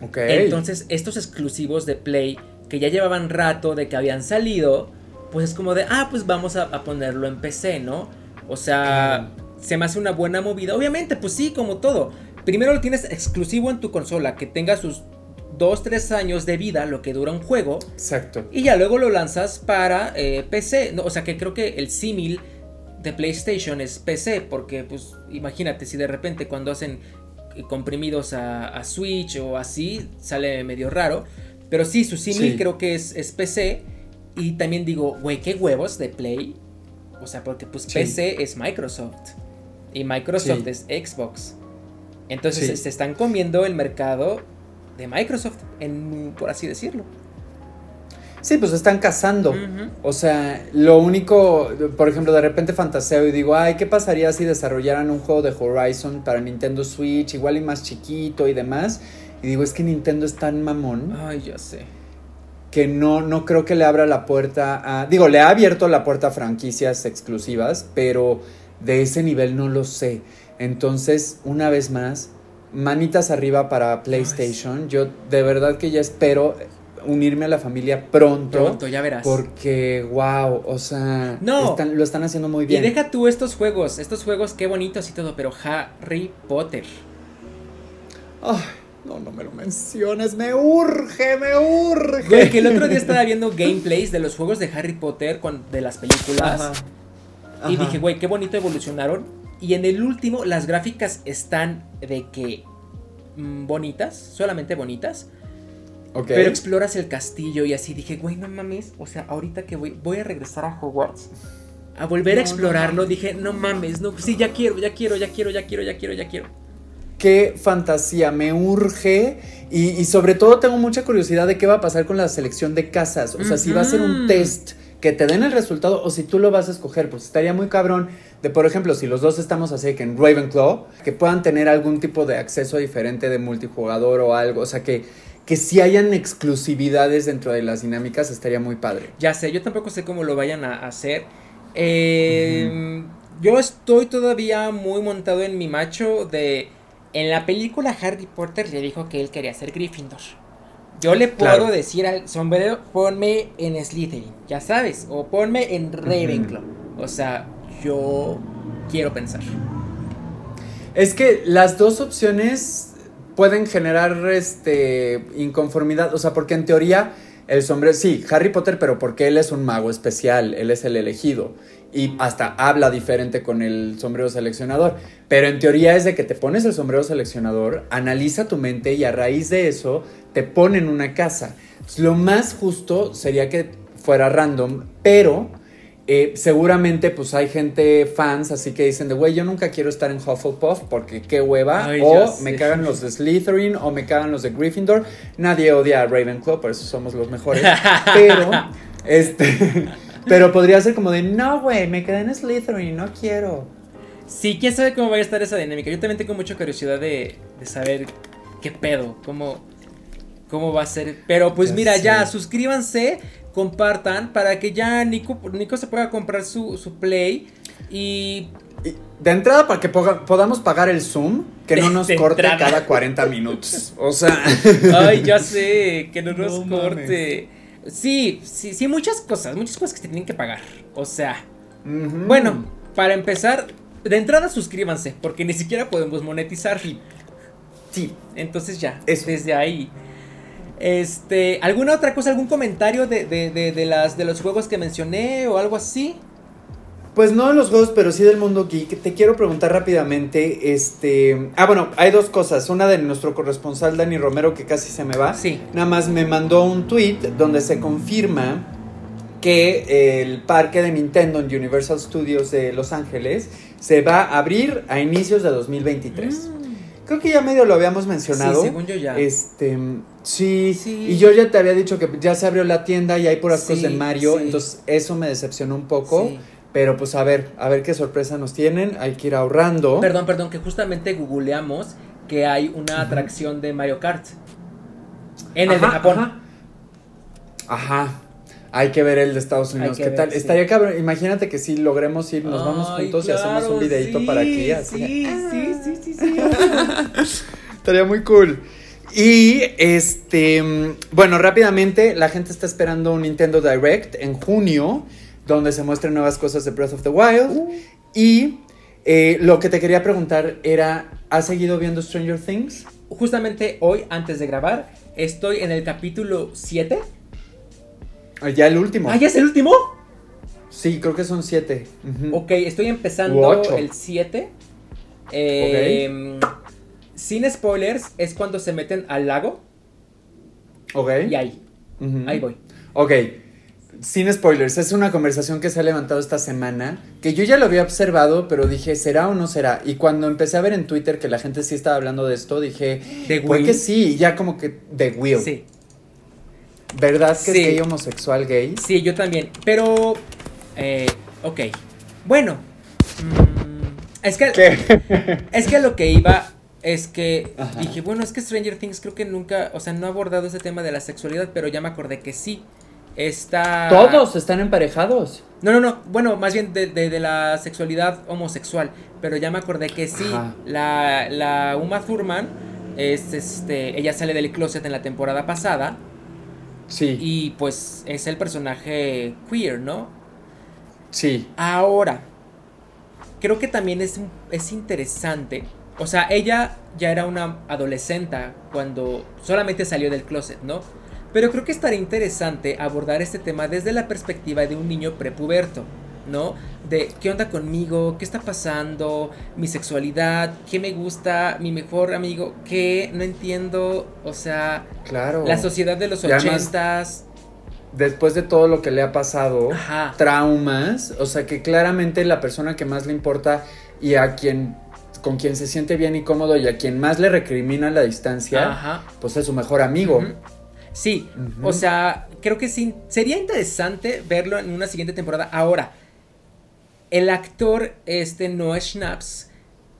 Ok. Entonces, estos exclusivos de Play, que ya llevaban rato de que habían salido, pues es como de, ah, pues vamos a, a ponerlo en PC, ¿no? O sea, se me hace una buena movida. Obviamente, pues sí, como todo. Primero lo tienes exclusivo en tu consola, que tenga sus 2, 3 años de vida, lo que dura un juego. Exacto. Y ya luego lo lanzas para eh, PC. No, o sea que creo que el símil de PlayStation es PC. Porque, pues, imagínate si de repente cuando hacen eh, comprimidos a, a Switch o así, sale medio raro. Pero sí, su símil Sí. creo que es, es PC. Y también digo, güey, qué huevos de Play. O sea, porque pues Sí. PC es Microsoft y Microsoft Sí. es Xbox. Entonces se están comiendo el mercado de Microsoft, en, por así decirlo. Sí, pues están cazando. O sea, lo único, por ejemplo, de repente fantaseo y digo, ay, ¿qué pasaría si desarrollaran un juego de Horizon para Nintendo Switch, igual y más chiquito y demás? Y digo, es que Nintendo es tan mamón Ay, ya sé. que no, no creo que le abra la puerta a... Digo, le ha abierto la puerta a franquicias exclusivas, pero de ese nivel no lo sé. Entonces, una vez más, manitas arriba para PlayStation. Yo de verdad que ya espero unirme a la familia pronto. Pronto, ya verás. Porque, wow, o sea, No. están- lo están haciendo muy Y bien. deja tú estos juegos, estos juegos qué bonitos y todo, pero Harry Potter. Ay, no, no me lo menciones, me urge, me urge. Güey, que el otro día estaba viendo gameplays de los juegos de Harry Potter con, de las películas. Ajá. Y dije, güey, qué bonito evolucionaron. Y en el último, las gráficas están de que mm, bonitas, solamente bonitas. Ok. Pero exploras el castillo y así dije, güey, no mames. O sea, ahorita que voy, voy a regresar a Hogwarts. A volver a No, explorarlo, dije, no mames, no, sí, ya quiero, ya quiero, ya quiero, ya quiero, ya quiero, ya quiero. Qué fantasía, me urge. Y, y sobre todo tengo mucha curiosidad de qué va a pasar con la selección de casas. O sea, si va a ser un test que te den el resultado o si tú lo vas a escoger. Pues estaría muy cabrón de, por ejemplo, si los dos estamos así que en Ravenclaw, que puedan tener algún tipo de acceso diferente de multijugador o algo. O sea, que, que si hayan exclusividades dentro de las dinámicas, estaría muy padre. Ya sé, yo tampoco sé cómo lo vayan a hacer. Eh, Yo estoy todavía muy montado en mi macho de... En la película Harry Potter le dijo que él quería ser Gryffindor. Yo le puedo Claro. decir al sombrero, ponme en Slytherin, ya sabes, o ponme en Ravenclaw. O sea, yo quiero pensar. Es que las dos opciones pueden generar este inconformidad, o sea, porque en teoría el sombrero, sí, Harry Potter, pero porque él es un mago especial, él es el elegido y hasta habla diferente con el sombrero seleccionador, pero en teoría es de que te pones el sombrero seleccionador, analiza tu mente y a raíz de eso te ponen una casa. Entonces, lo más justo sería que fuera random, pero eh, seguramente pues hay gente fans así que dicen de güey yo nunca quiero estar en Hufflepuff porque qué hueva Ay, o me cagan los de Slytherin o me cagan los de Gryffindor nadie odia a Ravenclaw por eso somos los mejores. Pero este pero podría ser como de no güey me quedé en Slytherin no quiero Sí, quién sabe cómo va a estar esa dinámica. Yo también tengo mucha curiosidad de, de saber qué pedo, cómo, cómo va a ser. Pero pues Ya mira, sé. ya, suscríbanse, compartan para que ya Nico, Nico se pueda comprar su, su Play y... Y de entrada para que poga- podamos pagar el Zoom que no nos corte entrada. cada 40 minutos o sea Ay, ya sé, que no nos No corte. Sí, sí, sí, muchas cosas, muchas cosas que se tienen que pagar. O sea, bueno, para empezar, de entrada suscríbanse, porque ni siquiera podemos monetizar. sí Entonces ya, Eso. desde ahí. Este, ¿alguna otra cosa, algún comentario de, de, de, de las, de los juegos que mencioné o algo así? Pues no de los juegos, pero sí del mundo geek. Te quiero preguntar rápidamente, este... Ah, bueno, hay dos cosas. Una de nuestro corresponsal Dani Romero, que casi se me va. Sí. Nada más me mandó un tweet donde se confirma que el parque de Nintendo en Universal Studios de Los Ángeles se va a abrir a inicios de 2023. Creo que ya medio lo habíamos mencionado. Mm. Sí, según yo ya. Este, sí, Sí. y yo ya te había dicho que ya se abrió la tienda y hay puras Sí, cosas de Mario, sí. entonces eso me decepcionó un poco. Pero pues a ver, a ver qué sorpresa nos tienen. Hay que ir ahorrando. Perdón, perdón, que justamente googleamos que hay una atracción de Mario Kart. En el de Japón. Ajá. Ajá. Hay que ver el de Estados Unidos. ¿Qué ver, tal? sí. Estaría cabrón. Imagínate que si logremos ir, nos vamos juntos y hacemos un videito sí, para aquí. Así. Sí, sí, sí, sí, sí. Estaría muy cool. Y este, mm, bueno, rápidamente, la gente está esperando un Nintendo Direct en junio, donde se muestren nuevas cosas de Breath of the Wild. Uh. Y eh, lo que te quería preguntar era, ¿has seguido viendo Stranger Things? Justamente hoy, antes de grabar, estoy en el capítulo 7. Ah, Ya el último. Ah, ¿ya es el último? Sí, creo que son siete. Ujú. Ok, estoy empezando ocho. el 7. Eh, Sin spoilers, es cuando se meten al lago Ok. y ahí, ahí voy. Ok. Sin spoilers, es una conversación que se ha levantado esta semana, que yo ya lo había observado, pero dije, ¿será o no será? Y cuando empecé a ver en Twitter que la gente sí estaba hablando de esto, dije, ¿De Will? que sí, ya como que de Will. Sí, ¿Verdad que Sí. es gay homosexual gay? sí, yo también. Pero, eh, ok. Bueno, mm, es que ¿Qué? es que a lo que iba es que Ajá. dije, bueno, es que Stranger Things creo que nunca, o sea, no ha abordado ese tema de la sexualidad, pero ya me acordé que sí. Está. Todos están emparejados. No, no, no. Bueno, más bien de, de- de la sexualidad homosexual. Pero ya me acordé que sí. Ajá. La, la Uma Thurman es este. Ella sale del closet en la temporada pasada. Sí, Y pues es el personaje queer, ¿no? sí. Ahora, creo que también es, es interesante. O sea, ella ya era una adolescente cuando solamente salió del closet, ¿no? Pero creo que estaría interesante abordar este tema desde la perspectiva de un niño prepuberto, ¿no? De qué onda conmigo, qué está pasando, mi sexualidad, qué me gusta, mi mejor amigo, qué no entiendo, o sea, Claro. la sociedad de los Y además- ochentas. Después de todo lo que le ha pasado, Ajá. traumas, o sea que claramente la persona que más le importa y a quien con quien se siente bien y cómodo y a quien más le recrimina la distancia, Ajá. pues es su mejor amigo. Sí, o sea, creo que sí, sería interesante verlo en una siguiente temporada. Ahora, el actor este Noah Schnaps,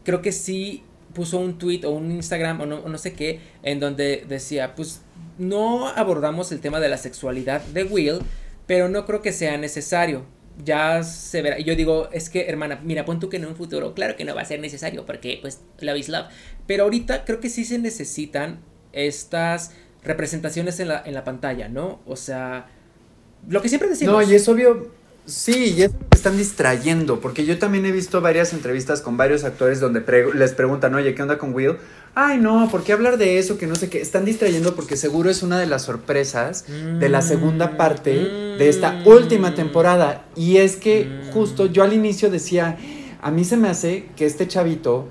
creo que sí puso un tweet o un Instagram o no, o no sé qué, en donde decía, pues no abordamos el tema de la sexualidad de Will, pero no creo que sea necesario. Ya se verá. Y yo digo, es que, hermana, mira, pon tú que en un futuro, claro que no va a ser necesario, porque pues love is love. Pero ahorita creo que sí se necesitan estas representaciones en la, en la pantalla, ¿no? O sea, lo que siempre decimos. No, y es obvio, sí, y es que están distrayendo, porque yo también he visto varias entrevistas con varios actores donde pre- les preguntan, oye, ¿qué onda con Will? Ay, no, ¿por qué hablar de eso? Que no sé qué. Están distrayendo porque seguro es una de las sorpresas de la segunda parte de esta Mm. última temporada. Y es que Mm. justo yo al inicio decía, a mí se me hace que este chavito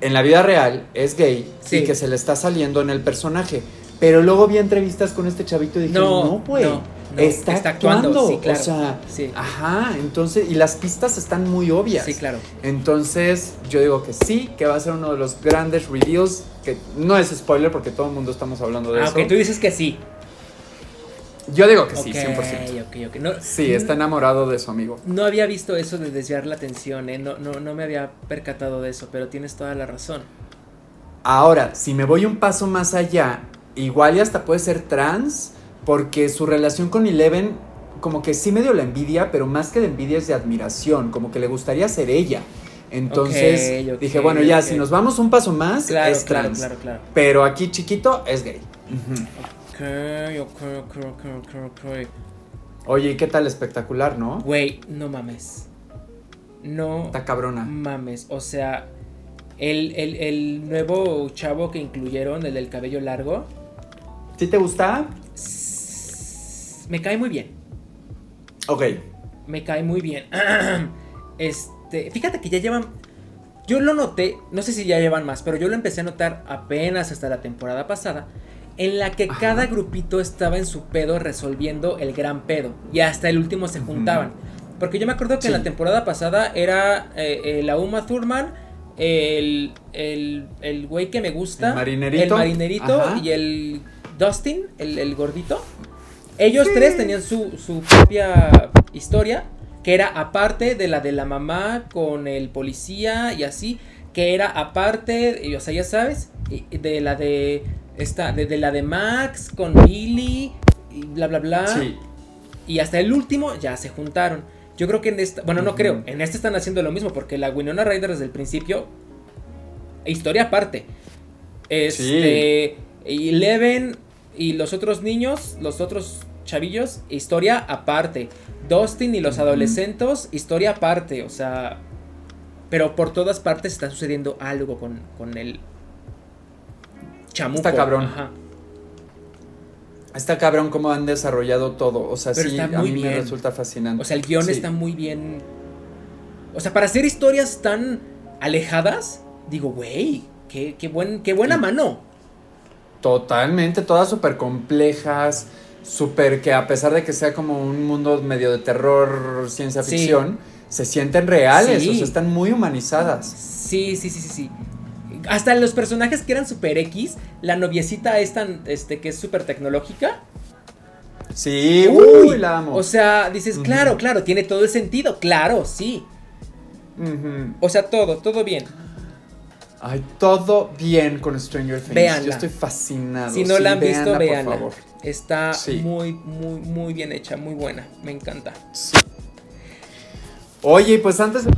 en la vida real es gay Sí. y que se le está saliendo en el personaje. Pero luego vi entrevistas con este chavito y dije, No, no, pues, no, no, está, está actuando, actuando. sí, claro. O sea, Sí. ajá, entonces, y las pistas están muy obvias. Sí, claro. Entonces, yo digo que sí, que va a ser uno de los grandes reveals, que no es spoiler porque todo el mundo estamos hablando de Aunque eso. tú dices que sí. Yo digo que sí, Ok, 100%. ok, ok. No, Sí, está enamorado de su amigo. No había visto eso de desviar la atención, ¿eh? No, no, no me había percatado de eso, pero tienes toda la razón. Ahora, si me voy un paso más allá, igual y hasta puede ser trans, porque su relación con Eleven, como que sí medio la envidia, pero más que de envidia es de admiración, como que le gustaría ser ella. Entonces dije, bueno, ya, si nos vamos un paso más, Claro, es trans. claro, claro. Pero aquí chiquito es gay. Ujú. Ok, ok, ok, ok, ok, ok. Oye, ¿y qué tal espectacular, no? Güey, no mames. No Está cabrona. mames. O sea, el, el, el nuevo chavo que incluyeron, el del cabello largo, ¿Sí te gusta? me cae muy bien. Ok. Me cae muy bien. Este, fíjate que ya llevan. Yo lo noté, no sé si ya llevan más, pero yo lo empecé a notar apenas hasta la temporada pasada, en la que Ajá. cada grupito estaba en su pedo resolviendo el gran pedo. Y hasta el último se juntaban. Porque yo me acuerdo que en la temporada pasada era eh, eh, la Uma Thurman, el, el, el güey que me gusta, El marinerito. el marinerito Ajá. y el Dustin, el, el gordito. Ellos tres tenían su, su propia historia, que era aparte de la de la mamá con el policía y así, que era aparte, o sea, ya sabes, de la de esta, de, de la de Max con Billy y bla bla bla. Sí. Y hasta el último ya se juntaron. Yo creo que en esta, bueno, no creo, en esta están haciendo lo mismo, porque la Winona Ryder desde el principio, historia aparte. Este, y Eleven y los otros niños, los otros chavillos, historia aparte. Dustin y los adolescentes, historia aparte, o sea, pero por todas partes está sucediendo algo con, con el chamuco. Está cabrón. Ajá. Está cabrón cómo han desarrollado todo. O sea, Pero sí, a mí me resulta fascinante. O sea, el guion Sí. está muy bien. O sea, para hacer historias tan alejadas, digo, güey, qué, qué, buen, qué buena mano. Totalmente, todas súper complejas. súper que a pesar de que sea como un mundo medio de terror, ciencia Sí. ficción, se sienten reales, Sí. o sea, están muy humanizadas. Sí, sí, sí, sí, sí. Hasta los personajes que eran super X, la noviecita esta, este, que es súper tecnológica. Sí, uy, la amo. O sea, dices, claro, claro, tiene todo el sentido, claro, sí. O sea, todo, todo bien. Ay, todo bien con Stranger Things. Véanla. Yo estoy fascinado. Si no Sí, la han visto, véanla. Por favor. Está Sí. muy, muy, muy bien hecha, muy buena. Me encanta. Sí. Oye, pues antes de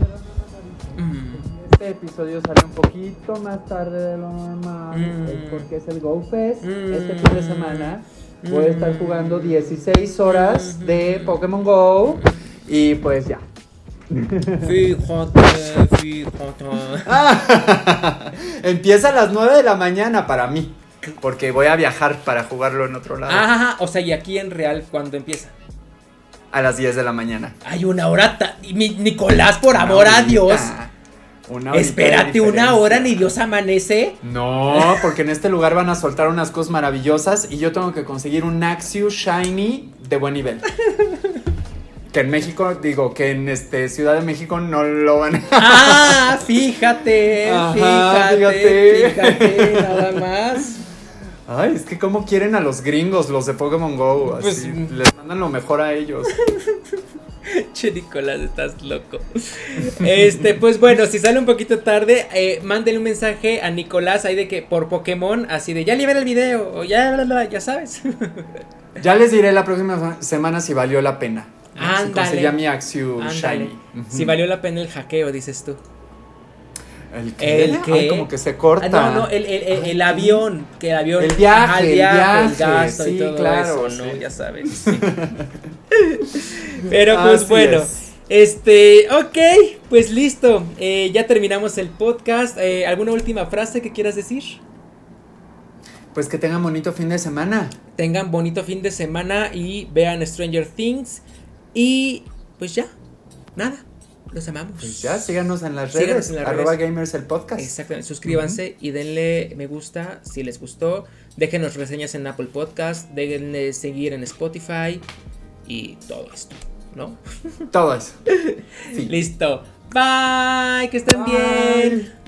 Mm. este episodio sale un poquito más tarde de lo normal, Mm. porque es el Go Fest. Mm. Este fin de semana voy a estar Mm. jugando 16 horas Mm. de Pokémon Go y pues ya. Fíjate. Empieza a las 9 de la mañana para mí, porque voy a viajar para jugarlo en otro lado Ajá, o sea, y aquí en real, cuando empieza? a las 10 de la mañana. Hay una hora. Nicolás, por amor a Dios. Una Espérate una hora, ni Dios amanece. No, porque en este lugar van a soltar unas cosas maravillosas y yo tengo que conseguir un Axiu Shiny de buen nivel. Que en México, digo, que en este Ciudad de México no lo van a... Ah, fíjate, Ajá, fíjate, fíjate. fíjate, nada más. Ay, es que cómo quieren a los gringos, los de Pokémon Go. Así, Pues, les mandan lo mejor a ellos. Che, Nicolás, estás loco. Este, pues bueno, si sale un poquito tarde, eh, mándenle un mensaje a Nicolás ahí de que por Pokémon, así de ya libera el video, o ya, bla, bla, ya sabes. Ya les diré la próxima semana si valió la pena. Ándale. conseguí a mi Ándale. Shiny. Si valió la pena el hackeo, dices tú. ¿El qué? ¿El? Ay, como que se corta. Ah, no, no, el, el- el- el avión, que el avión. El viaje, el el viaje, gasto y sí, todo claro, eso, ¿no? sí. Ya sabes. sí. Pero pues Así bueno. es. Este, ok, pues listo. eh, ya terminamos el podcast. Eh, ¿Alguna última frase que quieras decir? Pues que tengan bonito fin de semana. Tengan bonito fin de semana y vean Stranger Things. Y pues ya, nada. Los amamos. Pues ya, síganos en las Síganos redes. en las arroba redes. gamers el podcast. Exactamente, suscríbanse y denle me gusta si les gustó. Déjenos reseñas en Apple Podcast, déjenle seguir en Spotify y todo esto, ¿no? Todo eso. Sí. Listo. Bye, que estén Bye. bien.